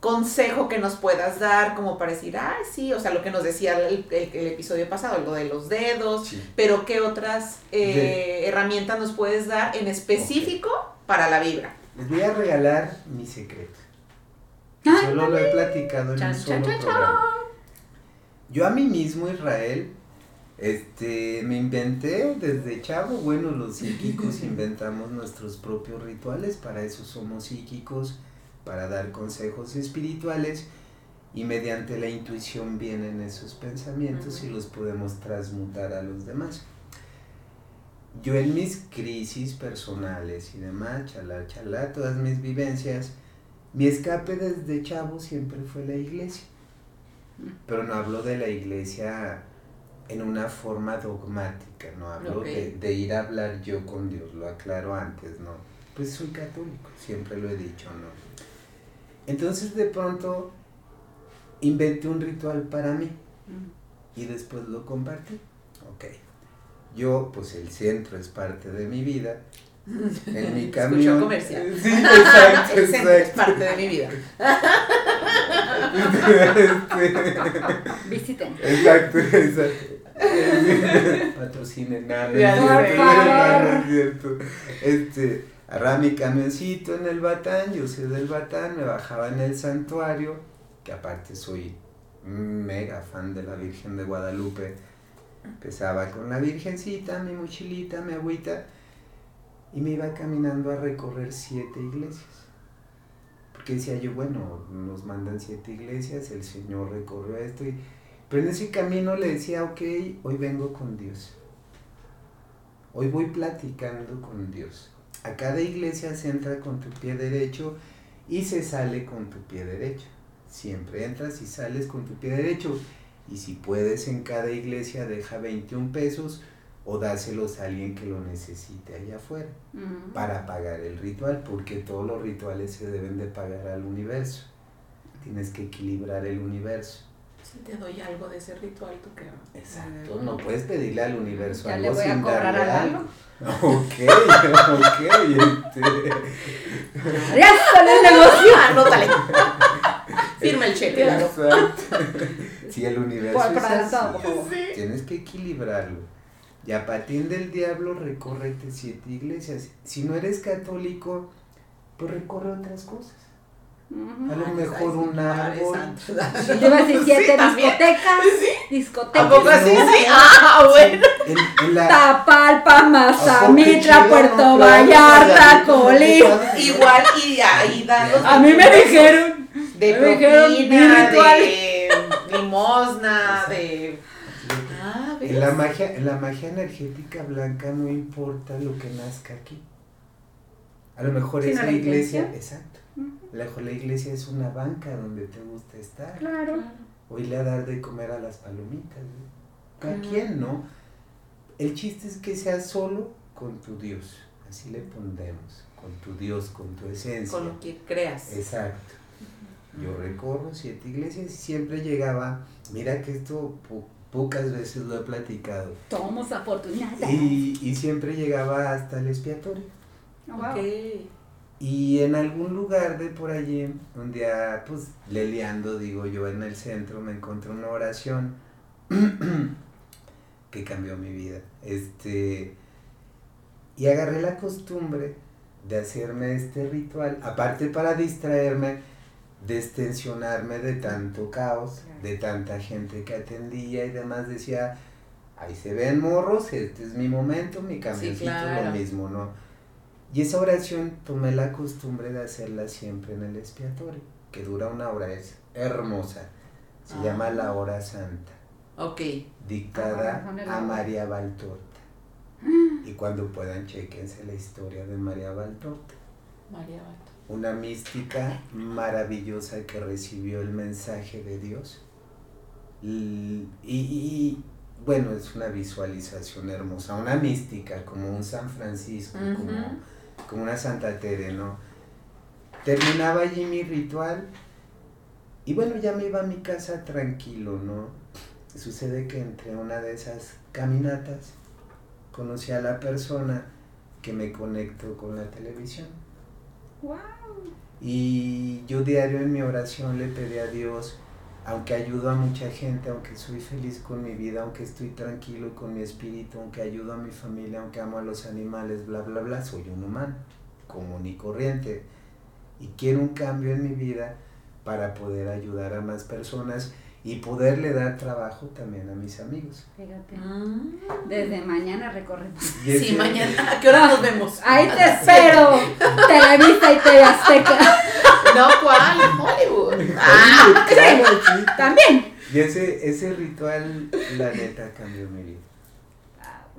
consejo que nos puedas dar como para decir, ay, sí, o sea, lo que nos decía el, el- el episodio pasado, lo de los dedos, Sí. pero ¿qué otras eh, herramientas nos puedes dar en específico para la vibra? Les voy a regalar mi secreto. Ay, Solo lo he platicado en Chan, un chan, solo chan, programa. Yo a mí mismo, Israel, este, me inventé desde chavo, bueno, los psíquicos inventamos nuestros propios rituales, para eso somos psíquicos, para dar consejos espirituales y mediante la intuición vienen esos pensamientos y los podemos transmutar a los demás. Yo en mis crisis personales y demás, chalá, chalá, todas mis vivencias, mi escape desde chavo siempre fue la iglesia. Pero no hablo de la iglesia en una forma dogmática, no hablo de, de ir a hablar yo con Dios, lo aclaro antes, no. Pues soy católico, siempre lo he dicho, ¿no? Entonces de pronto inventé un ritual para mí y después lo compartí. Ok. Yo, pues el centro es parte de mi vida. En mi camión. comercial. Sí, exacto, El centro es parte de mi vida. Visiten. Exacto, exacto. Patrocinen nada. No es cierto. Este, agarraba mi camioncito en el Batán, yo soy del Batán, me bajaba en el santuario, que aparte soy mega fan de la Virgen de Guadalupe. Empezaba con la Virgencita, mi mochilita, mi agüita, y me iba caminando a recorrer siete iglesias. Porque decía yo, bueno, nos mandan siete iglesias, el Señor recorrió esto, y, pero en ese camino le decía, ok, hoy vengo con Dios. Hoy voy platicando con Dios. A cada iglesia se entra con tu pie derecho y se sale con tu pie derecho. Siempre entras y sales con tu pie derecho. Y si puedes en cada iglesia deja 21 pesos o dáselos a alguien que lo necesite allá afuera para pagar el ritual, porque todos los rituales se deben de pagar al universo. Tienes que equilibrar el universo. Si te doy algo de ese ritual, ¿tú qué? Exacto, no puedes pedirle al universo Ya algo le voy a sin cobrar darle algo. Ok, ok, este, ¡Ya sale el negocio! Anótale. Firma el cheque. Exacto. Si el universo Por- es así, favor. tienes que equilibrarlo. Y a patín del diablo recórrete siete iglesias. Si no eres católico, pues recorre otras cosas. A lo Ay, mejor un árbol. santo. Yo iba a decir siete Sí, también. discotecas. ¿A Discotecas. poco así? No. Sí. Ah, bueno. En, en la, Tapalpa, ¿A Mazamitla, poco Puerto no? Vallarta, Colín. Igual y ahí dan los A mí me dijeron. de me dijeron mi propina, de limosna, de Ah, en la magia, en la magia energética blanca no importa lo que nazca aquí. A lo mejor esa la iglesia, exacto. A mejor la iglesia es una banca donde te gusta estar. Claro. O irle a dar de comer a las palomitas. Ujú. quien, ¿no? El chiste es que seas solo con tu Dios. Así le pondremos. Con tu Dios, con tu esencia. Con lo que creas. Exacto. Yo recorro siete iglesias y siempre llegaba, mira que esto po- pocas veces lo he platicado, Somos afortunadas. y, y siempre llegaba hasta el expiatorio. Oh, wow. Ok. Y en algún lugar de por allí, un día, pues, leleando, digo yo, en el centro, me encontré una oración que cambió mi vida. Este, Y agarré la costumbre de hacerme este ritual, aparte para distraerme, destensionarme de tanto caos, de tanta gente que atendía y demás, decía, ahí se ven morros, este es mi momento, mi camioncito, lo mismo, ¿no? Y esa oración tomé la costumbre de hacerla siempre en el expiatorio, que dura una hora, es hermosa, se llama la Ah. hora santa, Ok. dictada Ah, a María Valtorta. Y cuando puedan, chequense la historia de María Valtorta María Bato. una mística maravillosa que recibió el mensaje de Dios. Y, y, bueno, es una visualización hermosa, una mística, como un San Francisco, como, Ujú. como una Santa Tere, ¿no? Terminaba allí mi ritual y bueno, ya me iba a mi casa tranquilo, ¿no? Sucede que entre una de esas caminatas conocí a la persona que me conectó con la televisión. Wow. Y yo diario en mi oración le pedí a Dios, aunque ayudo a mucha gente, aunque soy feliz con mi vida, aunque estoy tranquilo con mi espíritu, aunque ayudo a mi familia, aunque amo a los animales, bla, bla, bla, soy un humano, común y corriente. Y quiero un cambio en mi vida para poder ayudar a más personas y poderle dar trabajo también a mis amigos. Fíjate. Mm. Desde mañana recorremos. Sí, mañana. ¿A qué hora nos vemos? Ahí te espero. Televisa y TV Azteca. No, ¿cuál? Hollywood. Ah, sí. También. Y ese, ese ritual, la neta, cambió mi vida.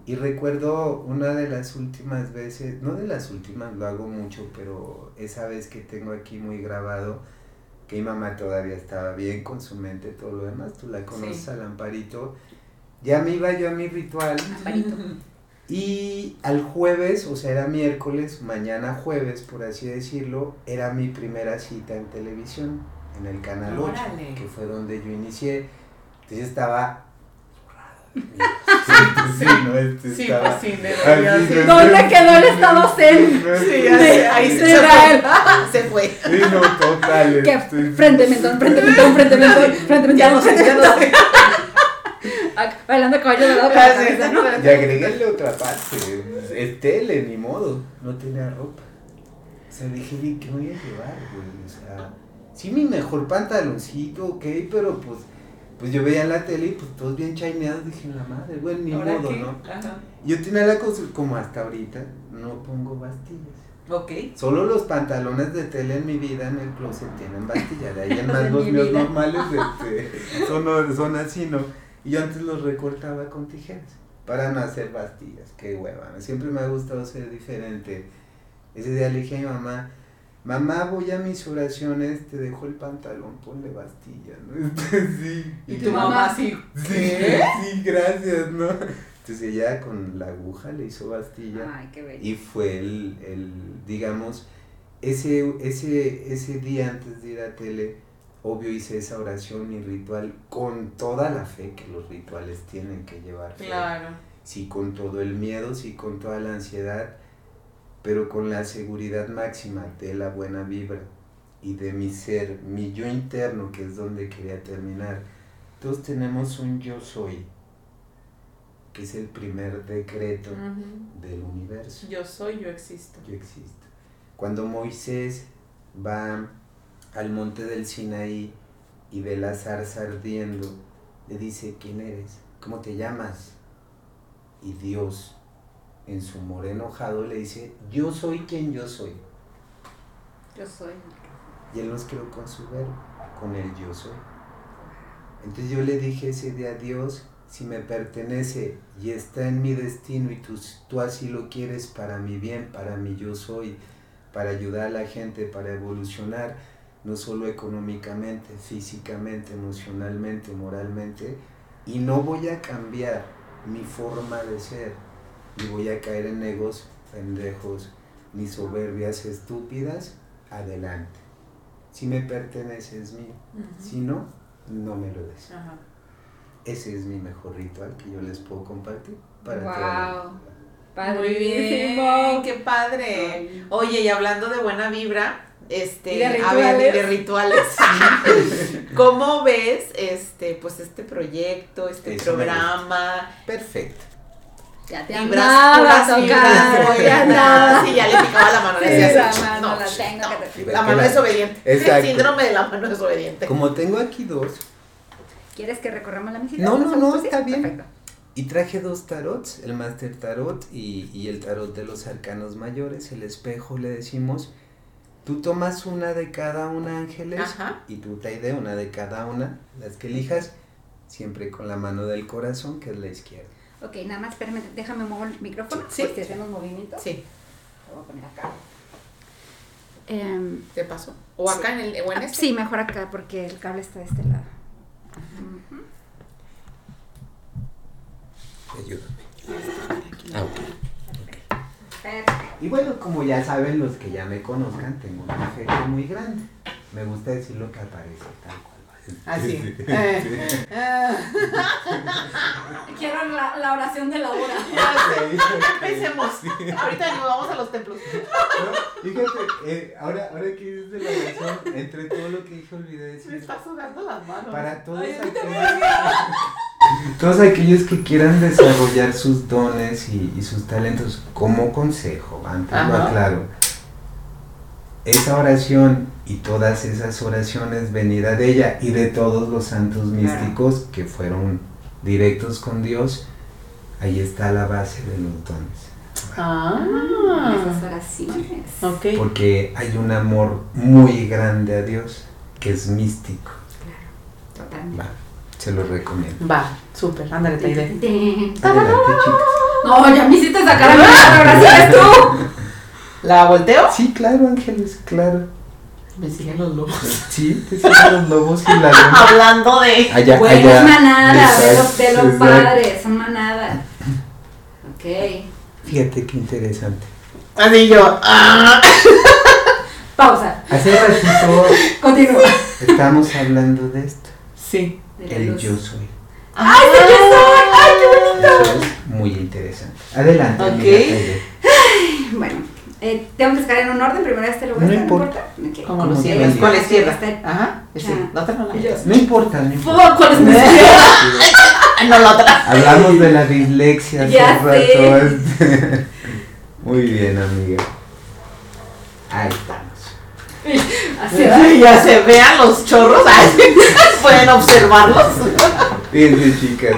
Y recuerdo una de las últimas veces, no de las últimas, lo hago mucho, pero esa vez que tengo aquí muy grabado, que mi mamá todavía estaba bien con su mente, todo lo demás, tú la conoces Sí. al Amparito, ya me iba yo a mi ritual Amparito. y al jueves, o sea, era miércoles, mañana jueves, por así decirlo, era mi primera cita en televisión, en el Canal 8, Órale. que fue donde yo inicié. Entonces estaba... Sí, Sí. no, este Sí, estaba- pues sí, no, ¿Dónde quedó el estado zen? Sí, sé, ahí se, fue. Se fue. Sí, no, total. Este, frente mentón, frente mentón, frente mentón, frente mentón. Ya no sé, ya sé. Bailando caballo de lado con la cabeza, ¿no? Y agreguéle otra parte. Es tele, ni modo. No tenía ropa. O sea, dije, "Oye, ¿qué voy a llevar, güey? O sea, sí, mi mejor pantaloncito, ok, pero pues, pues yo veía la tele y pues todos bien chaineados. Dije, la madre, güey, ni ¿Ahora modo, qué? ¿no? Ajá. Yo tenía la cosa, como hasta ahorita, no pongo bastillas. Ok. Solo los pantalones de tele en mi vida en el closet tienen bastillas. De ahí en más los míos normales este, son, son así, ¿no? Y yo antes los recortaba con tijeras para no hacer bastillas. Qué hueva. Siempre me ha gustado ser diferente. Ese día le dije a mi mamá, mamá, voy a mis oraciones, te dejo el pantalón, ponle bastillas, ¿no? sí. Y tu mamá. Sí, ¿Qué? sí, gracias, ¿no? Entonces ella con la aguja le hizo bastilla. Ay, qué bello. Y fue el, el digamos, ese, ese, ese día antes de ir a tele, obvio hice esa oración, mi ritual, con toda la fe que los rituales tienen que llevar. fe. Claro. Sí, con todo el miedo, sí, con toda la ansiedad, pero con la seguridad máxima de la buena vibra y de mi ser, mi yo interno, que es donde quería terminar. Todos tenemos un yo soy, que es el primer decreto del universo Yo soy, yo existo. yo existo. Cuando Moisés va al monte del Sinaí y ve la zarza ardiendo, le dice, ¿quién eres? ¿Cómo te llamas? Y Dios, en su humor enojado, le dice, yo soy quien yo soy. Yo soy. Y él nos creó con su verbo, con el yo soy. Entonces yo le dije ese día a Dios, si me pertenece y está en mi destino y tú, tú así lo quieres para mi bien, para mi yo soy, para ayudar a la gente, para evolucionar, no solo económicamente, físicamente, emocionalmente, moralmente, y no voy a cambiar mi forma de ser, ni voy a caer en egos pendejos, ni soberbias estúpidas, adelante. Si me pertenece es mío, si no, no me lo des. Ajá. Ese es mi mejor ritual que yo les puedo compartir para bien, Padrísimo. qué padre. Oye, y hablando de buena vibra, este, ¿Y de a ver, y de rituales? rituales. ¿Cómo ves este, pues este proyecto, este Eso programa? Perfecto. Ya te andaba muy te andaba. Sí, ya le picaba la mano. Sí, decía la mano no, la tengo no. que te- La mano es obediente. Exacto. El síndrome de la mano es obediente. Como tengo aquí dos, ¿Quieres que recorramos la mesita? No, no, ¿Hacemos no, está bien. Perfecto. y traje dos tarots, el Master Tarot y, y el Tarot de los Arcanos Mayores, el espejo le decimos. Tú tomas una de cada una, Ángeles, Ajá. y tú te de una de cada una, las que elijas, siempre con la mano del corazón, que es la izquierda. Ok, nada más, espérame, déjame mover el micrófono. Sí. Hacemos movimientos. Sí, Lo voy a poner acá. Em, te paso. O acá en el, o en ah, este. sí, mejor acá porque el cable está de este lado. Ayúdame. Ah, ok. Y bueno, como ya saben los que ya me conozcan, tengo un efecto muy grande. Me gusta decir lo que aparece tal cual. Así. Sí. Eh, eh. Quiero la, la oración de la hora. Empecemos. Ahorita nos vamos a los templos. No, Fíjate, eh, ahora, ahora que dices de la oración, entre todo lo que dije olvidé Me decir. está sudando las manos. Para todos Ay, aquellos, todos aquellos que quieran desarrollar sus dones y, y sus talentos, como consejo, antes lo Ajá. aclaro, esa oración y todas esas oraciones venida de ella y de todos los santos místicos que fueron directos con Dios, ahí está la base de los dones. Ah. Esas oraciones. Porque hay un amor muy grande a Dios que es místico. Totalmente. Va, se lo recomiendo. Va, súper, ándale, te iré. No, ya me hiciste sacar a mi ahora sí eres tú. ¿La volteo? Sí, claro, Ángeles, claro. Me siguen los lobos. Sí, te siguen los lobos y la luna. Hablando de. Allá, Bueno, allá. es manada de los, de los Exacto. padres, son manada. Ok. Fíjate qué interesante. Así yo. Ah. Pausa. Hace ratito Continúa. estamos hablando de esto. Sí. De El luz. yo soy. ¡Ay, sí, yo soy! ¡Ay, qué bonito! Eso es muy interesante. Adelante. Ok. amiga Taide. Bueno, eh, tengo que sacar en un orden. Primero este lugar. No ¿no importa. Ok. Como lo. Con la izquierda. Está- Ajá. Sí. Ah. La otra no la metas. No importa, no importa. ¿Cuál es mi? No, la otra. Hablamos de la dislexia hace Ya rato. sé. Muy bien, amiga. Ahí estamos. Así. Ya se vean los chorros. Pueden observarlos. Fíjense, chicas.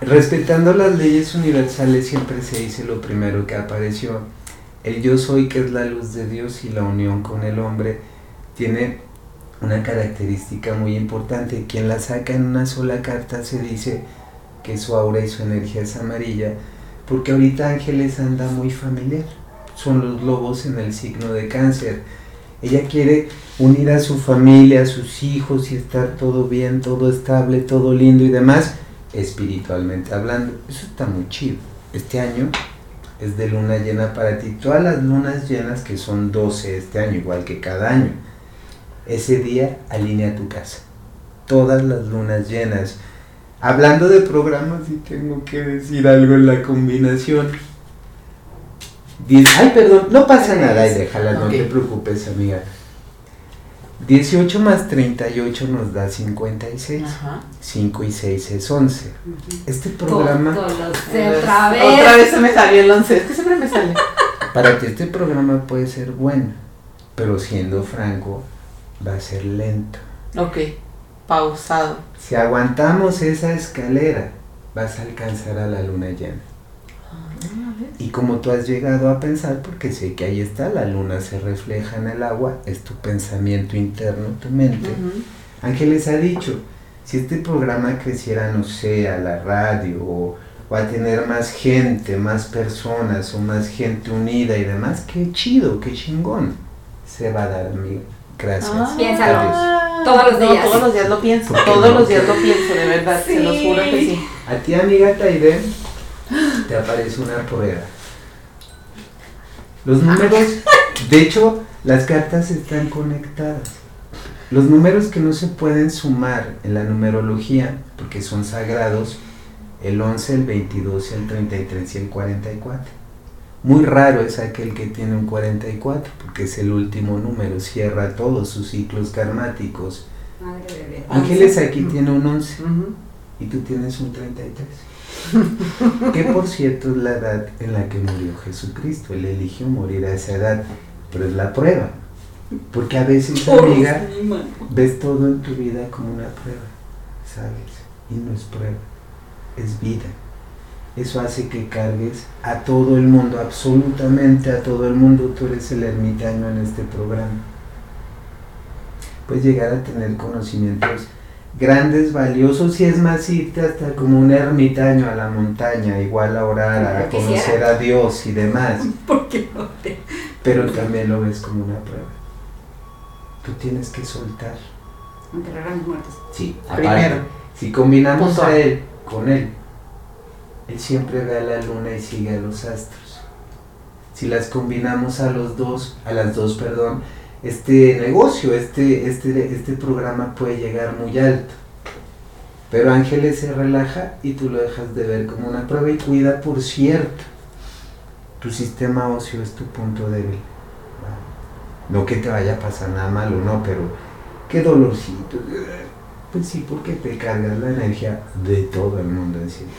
Respetando las leyes universales siempre se dice lo primero que apareció. El yo soy, que es la luz de Dios y la unión con el hombre, tiene una característica muy importante. Quien la saca en una sola carta se dice que su aura y su energía es amarilla, porque ahorita Ángeles anda muy familiar. Son los lobos en el signo de cáncer. Ella quiere unir a su familia, a sus hijos y estar todo bien, todo estable, todo lindo y demás, espiritualmente hablando. Eso está muy chido. Este año es de luna llena para ti. Todas las lunas llenas, que son 12 este año, igual que cada año, ese día alinea tu casa. Todas las lunas llenas. Hablando de programas, y tengo que decir algo en la combinación. Diez- ay, perdón, no pasa nada, déjala, no Ok. te preocupes, amiga. 18 más 38 nos da 56. Ajá. 5 y 6 es 11. Este programa, Todo otra vez. Otra vez se me salió el 11. Es que siempre me sale. para ti este programa puede ser bueno, pero siendo franco, va a ser lento. Ok. Pausado. Si aguantamos esa escalera, vas a alcanzar a la luna llena. Y como tú has llegado a pensar, porque sé que ahí está, la luna se refleja en el agua, es tu pensamiento interno, tu mente. Ujú. Ángeles ha dicho, si este programa creciera, no sé, a la radio o, o a tener más gente, más personas o más gente unida y demás, qué chido, qué chingón. Se va a dar, amigo. Gracias. Ah, Piénsalo. Adiós. Todos los no, días. todos los días lo pienso. ¿Por qué Todos no? los días lo pienso, de verdad. Se los Sí. juro que sí. A ti, amiga Taide, te aparece una prueba. Los números, de hecho, las cartas están conectadas. Los números que no se pueden sumar en la numerología, porque son sagrados, el 11, el 22, el 33 y el 44. Muy raro es aquel que tiene un 44, porque es el último número, cierra todos sus ciclos karmáticos. Madre. Ángeles aquí tiene un 11 Ujú. y tú tienes un 33. que por cierto es la edad en la que murió Jesucristo. Él eligió morir a esa edad, pero es la prueba. Porque a veces, amiga, ves todo en tu vida como una prueba, ¿sabes? Y no es prueba, es vida. Eso hace que cargues a todo el mundo, absolutamente a todo el mundo. Tú eres el ermitaño en este programa. Puedes llegar a tener conocimientos grandes, valiosos, y es más irte hasta como un ermitaño a la montaña, igual a orar, a conocer a Dios y demás. ¿Por qué no Pero también lo ves como una prueba. Tú tienes que soltar. Enterrar a mis muertos. Sí, primero. Si combinamos a él con él, él siempre ve a la luna y sigue a los astros. Si las combinamos a los dos, a las dos, perdón, este negocio, este, este, este programa puede llegar muy alto. Pero Ángeles se relaja y tú lo dejas de ver como una prueba y cuida, por cierto, tu sistema óseo es tu punto débil. No que te vaya a pasar nada malo, no, pero qué dolorcito. Pues sí, porque te cargas la energía de todo el mundo encima.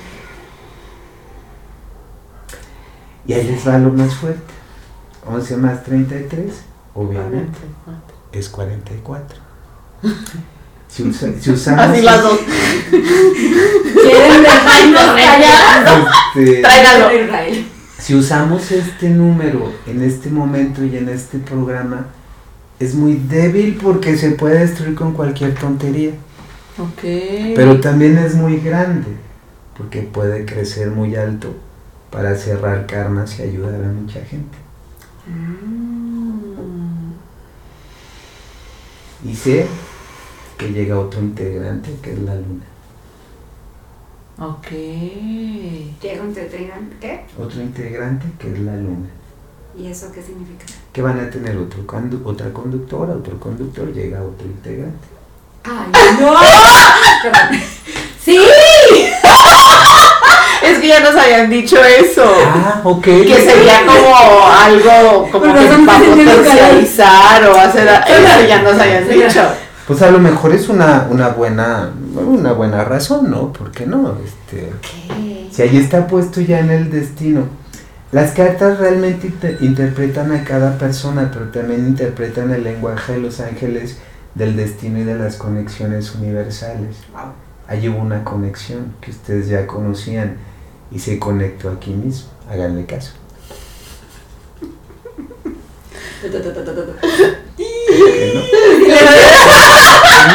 Y ahí les va lo más fuerte. 11 más 33 obviamente, es 44. Si, si usamos. Así las dos. ¿Quieren dejarnos? Este, Tráigalo. Si usamos este número en este momento y en este programa, es muy débil porque se puede destruir con cualquier tontería. Ok. Pero también es muy grande porque puede crecer muy alto para cerrar karmas y ayudar a mucha gente. Mm. Y sé que llega otro integrante que es la luna. Ok. ¿Llega un integrante qué? Otro integrante que es la luna. ¿Y eso qué significa? Que van a tener otro otra conductora, otro conductor, llega otro integrante. ¡Ay, no! ¡Sí! Ya nos habían dicho eso. Ah, ok. Que sería como algo como que para potencializar o hacer eso ya nos habían dicho. Pues a lo mejor es una, una buena una buena razón, ¿no? ¿Por qué no? Este, Si ahí está puesto ya en el destino. Las cartas realmente interpretan a cada persona, pero también interpretan el lenguaje de los ángeles del destino y de las conexiones universales. Wow. Ahí hubo una conexión que ustedes ya conocían y se conectó aquí mismo. Háganle caso.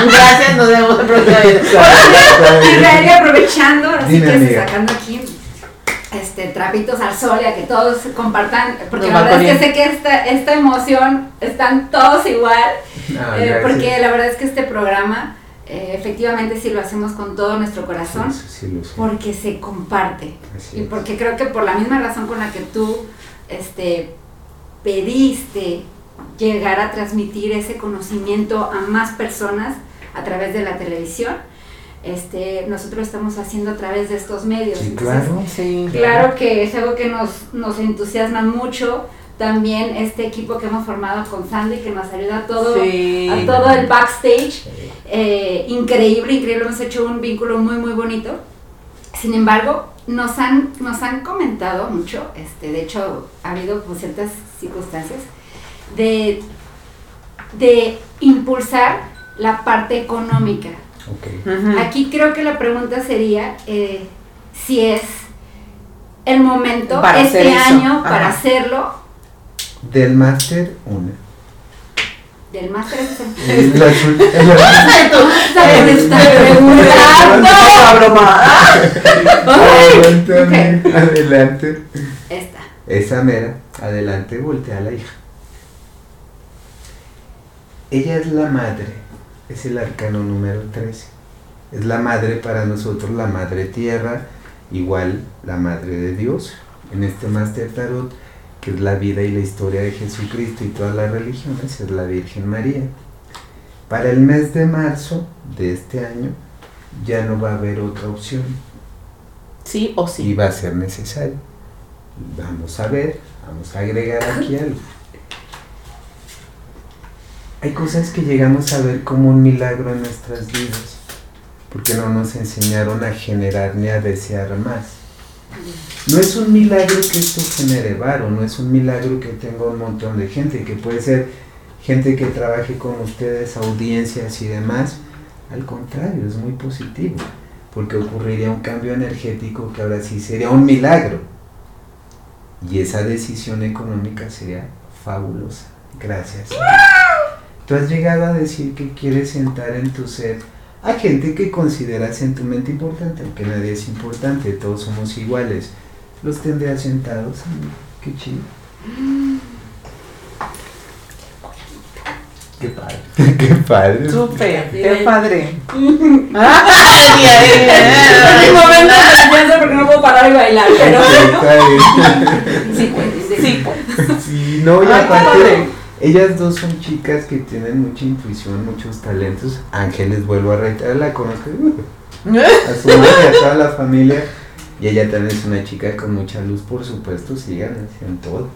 Gracias, nos vemos el próximo Y aprovechando, así que sacando aquí este, trapitos al sol y a que todos compartan, porque la verdad es que sé que esta, esta emoción están todos igual, eh, porque la verdad es que este programa eh, efectivamente sí lo hacemos con todo nuestro corazón, porque se comparte. y porque creo que por la misma razón con la que tú este, pediste llegar a transmitir ese conocimiento a más personas a través de la televisión, este, nosotros lo estamos haciendo a través de estos medios. claro. claro que es algo que nos, nos entusiasma mucho también este equipo que hemos formado con Sandy que nos ayuda a todo, a todo el backstage. Eh, increíble, increíble, hemos hecho un vínculo muy, muy bonito. Sin embargo, nos han, nos han comentado mucho, este, de hecho ha habido pues, ciertas circunstancias, de, de impulsar la parte económica. Aquí creo que la pregunta sería eh, si es el momento este año para hacerlo del máster, una. Del máster es el... Adelante. Esta. Esa mera. Adelante, voltea a la hija. Ella es la madre. Es el arcano número 13. Es la madre para nosotros, la madre tierra, igual la madre de Dios. En este máster tarot que es la vida y la historia de Jesucristo y todas las religiones, es la Virgen María. Para el mes de marzo de este año ya no va a haber otra opción. Sí o sí. Y va a ser necesario. Vamos a ver, vamos a agregar aquí algo. Hay cosas que llegamos a ver como un milagro en nuestras vidas, porque no nos enseñaron a generar ni a desear más. No es un milagro que esto genere varo, no es un milagro que tenga un montón de gente, que puede ser gente que trabaje con ustedes, audiencias y demás. Al contrario, es muy positivo, porque ocurriría un cambio energético que ahora sí sería un milagro. Y esa decisión económica sería fabulosa. Gracias. Tú has llegado a decir que quieres sentar en tu ser a gente que consideras en tu mente importante, aunque nadie es importante, todos somos iguales. Los tendrás sentados, qué chido. Qué padre, qué padre. Súper, qué padre. En momento confianza porque no puedo parar y bailar, pero sí pues, Sí, pues. Sí, no, y Ay, aparte. Ellas dos son chicas que tienen mucha intuición, muchos talentos. Ángeles, vuelvo a reiterar, la conozco a su madre, a toda la familia. Y ella también es una chica con mucha luz, por supuesto, sigan en todo.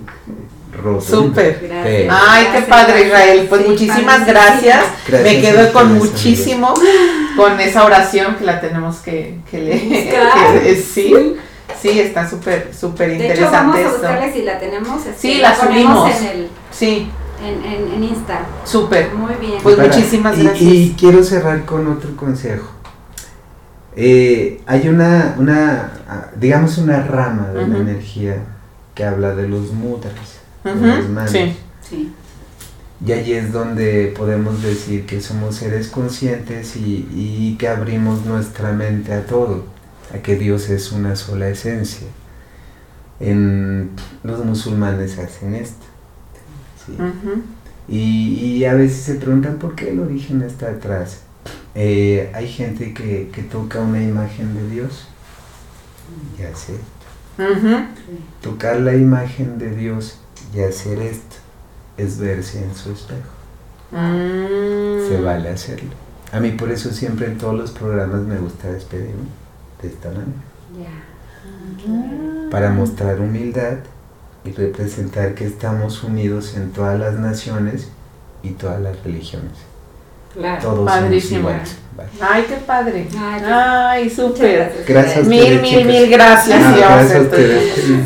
Súper. Sí. Ay, qué padre, Israel. Pues Sí, muchísimas gracias. Gracias Me quedo con muchísimo con esa oración que la tenemos que, que leer. Sí, sí, está súper, súper De hecho, vamos interesante a esto. buscarla si la tenemos. Sí, la subimos. En, el, Sí, en, en, en Insta. súper. Muy bien. Pues Para- muchísimas gracias. Y, quiero cerrar con otro consejo. Eh, hay una, una, digamos, una rama de la energía que habla de los mudras, de Ujú, las manos. sí. Sí. Y allí es donde podemos decir que somos seres conscientes y, y que abrimos nuestra mente a todo, a que Dios es una sola esencia. En, los musulmanes hacen esto. Y, y a veces se preguntan por qué el origen está atrás. Eh, hay gente que, que toca una imagen de Dios y hace Ujú. tocar la imagen de Dios y hacer esto es verse en su espejo. Mm. Se vale hacerlo. A mí por eso siempre en todos los programas me gusta despedirme de esta manera. Ya. Para mostrar humildad y representar que estamos unidos en todas las naciones y todas las religiones. Claro. Todos Padrísimo. somos iguales. Vale. Ay, qué padre. Ay, Ay, súper. Gracias a Mil, ustedes, mil, mil gracias. Ah, gracias.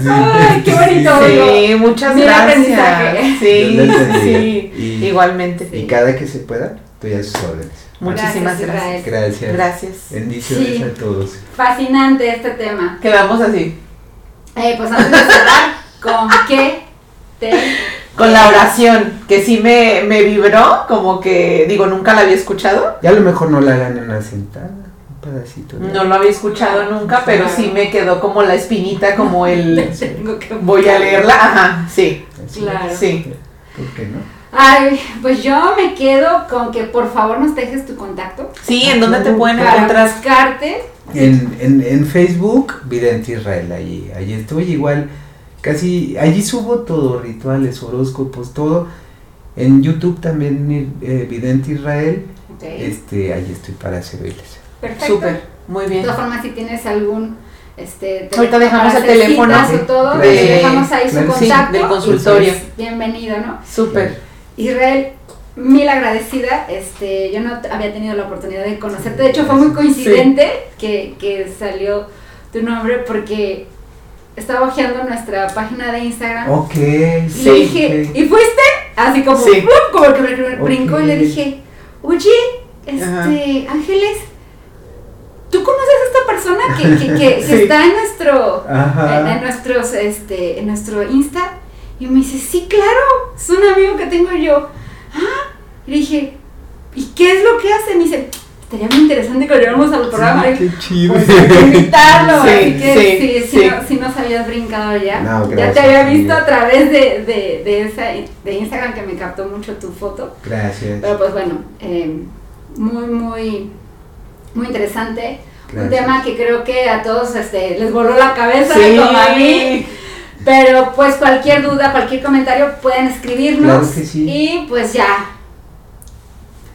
Ay, qué bonito. Sí, muchas Mil gracias. Sí, sí, Y- igualmente. Y cada que se pueda, estoy a sus órdenes. Muchísimas Gracias, gracias. Gracias. Gracias. Bendiciones Sí. a todos. Fascinante este tema. Quedamos así. Eh, pues antes de cerrar, ¿con qué te Con la oración, que sí me, me vibró, como que, digo, nunca la había escuchado. Ya a lo mejor no la hagan en una sentada, un pedacito. de- No lo había escuchado nunca, pero sí me quedó como la espinita, como el... tengo que Voy a leerla. Ajá, sí. Claro. sí. ¿Por qué no? Ay, pues yo me quedo con que por favor nos dejes tu contacto Sí, ¿en dónde te pueden para encontrar? buscarte. En, en, en Facebook, Vidente Israel, allí, allí estoy igual, casi, allí subo todo, rituales, horóscopos, todo. En YouTube también, eh, Vidente Israel, Ok, este, allí estoy para servirles. perfecto. Súper, muy De bien. todas formas, si tienes algún este Ahorita teléfono dejamos el teléfono todo, de- dejamos ahí claro, su sí, contacto. del consultorio. pues, bienvenido, ¿no? Súper. Israel, mil agradecida. Este, yo no había tenido la oportunidad de conocerte. De hecho, fue muy coincidente que, que salió tu nombre porque estaba hojeando nuestra página de Instagram. Ok, y sí. le dije. ¿y fuiste? Así como, Sí. como que me brincó y le dije, oye, este, Ajá. Ángeles, ¿tú conoces a esta persona que, que, que- está en nuestro, en, en nuestros, este, en nuestro Insta? Y me dice, sí, claro, es un amigo que tengo yo. Ah, y le dije, ¿y qué es lo que hace? Me dice, estaría muy interesante que lo lleváramos al programa. Sí, qué chido. pues hay que invitarlo, Sí, así que sí, sí, sí, sí. no- sí nos habías brincado ya. No, ya te había visto amiga. a través de, de, de, esa, de Instagram que me captó mucho tu foto. Gracias. Pero pues bueno, eh, muy, muy, muy interesante. Un tema que creo que a todos este, les voló la cabeza, Sí. como a mí. Pero pues cualquier duda, cualquier comentario pueden escribirnos. Claro que sí. Y pues ya.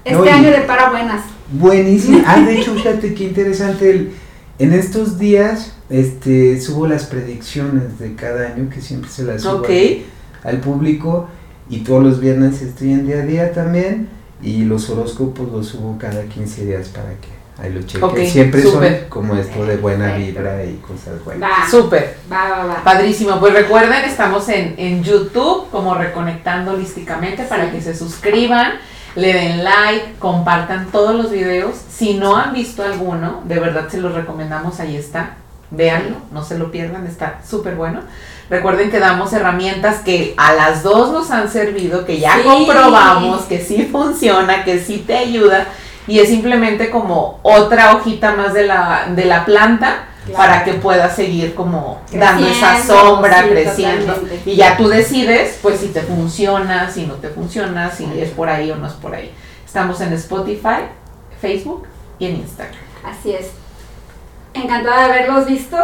Este No, año de buenas. Buenísimo. Ah, de hecho, fíjate qué interesante. El, en estos días este, subo las predicciones de cada año, que siempre se las subo al público. Y todos los viernes estoy en día a día también. Y los horóscopos los subo cada 15 días para que Ahí lo chequen. Siempre son como esto de buena vibra y cosas buenas. Va, Súper. va, va, va. Padrísimo, pues recuerden, estamos en, en YouTube como Reconectando Holísticamente para que se suscriban, le den like, compartan todos los videos. Si no han visto alguno, de verdad se los recomendamos, ahí está. Véanlo, no se lo pierdan, está súper bueno. Recuerden que damos herramientas que a las dos nos han servido, que ya Sí. comprobamos, que sí funciona, que sí te ayuda. Y es simplemente como otra hojita más de la, de la planta Claro. para que puedas seguir como dando esa sombra, sí, creciendo. totalmente. Y ya tú decides, pues si te funciona, si no te funciona, si es por ahí o no es por ahí. Estamos en Spotify, Facebook y en Instagram. Así es. Encantada de haberlos visto.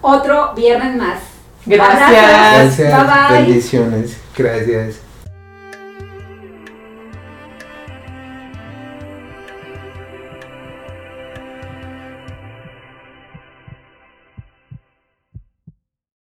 Otro viernes más. Gracias. Abrazos. Gracias, Bye bye. bendiciones. Gracias.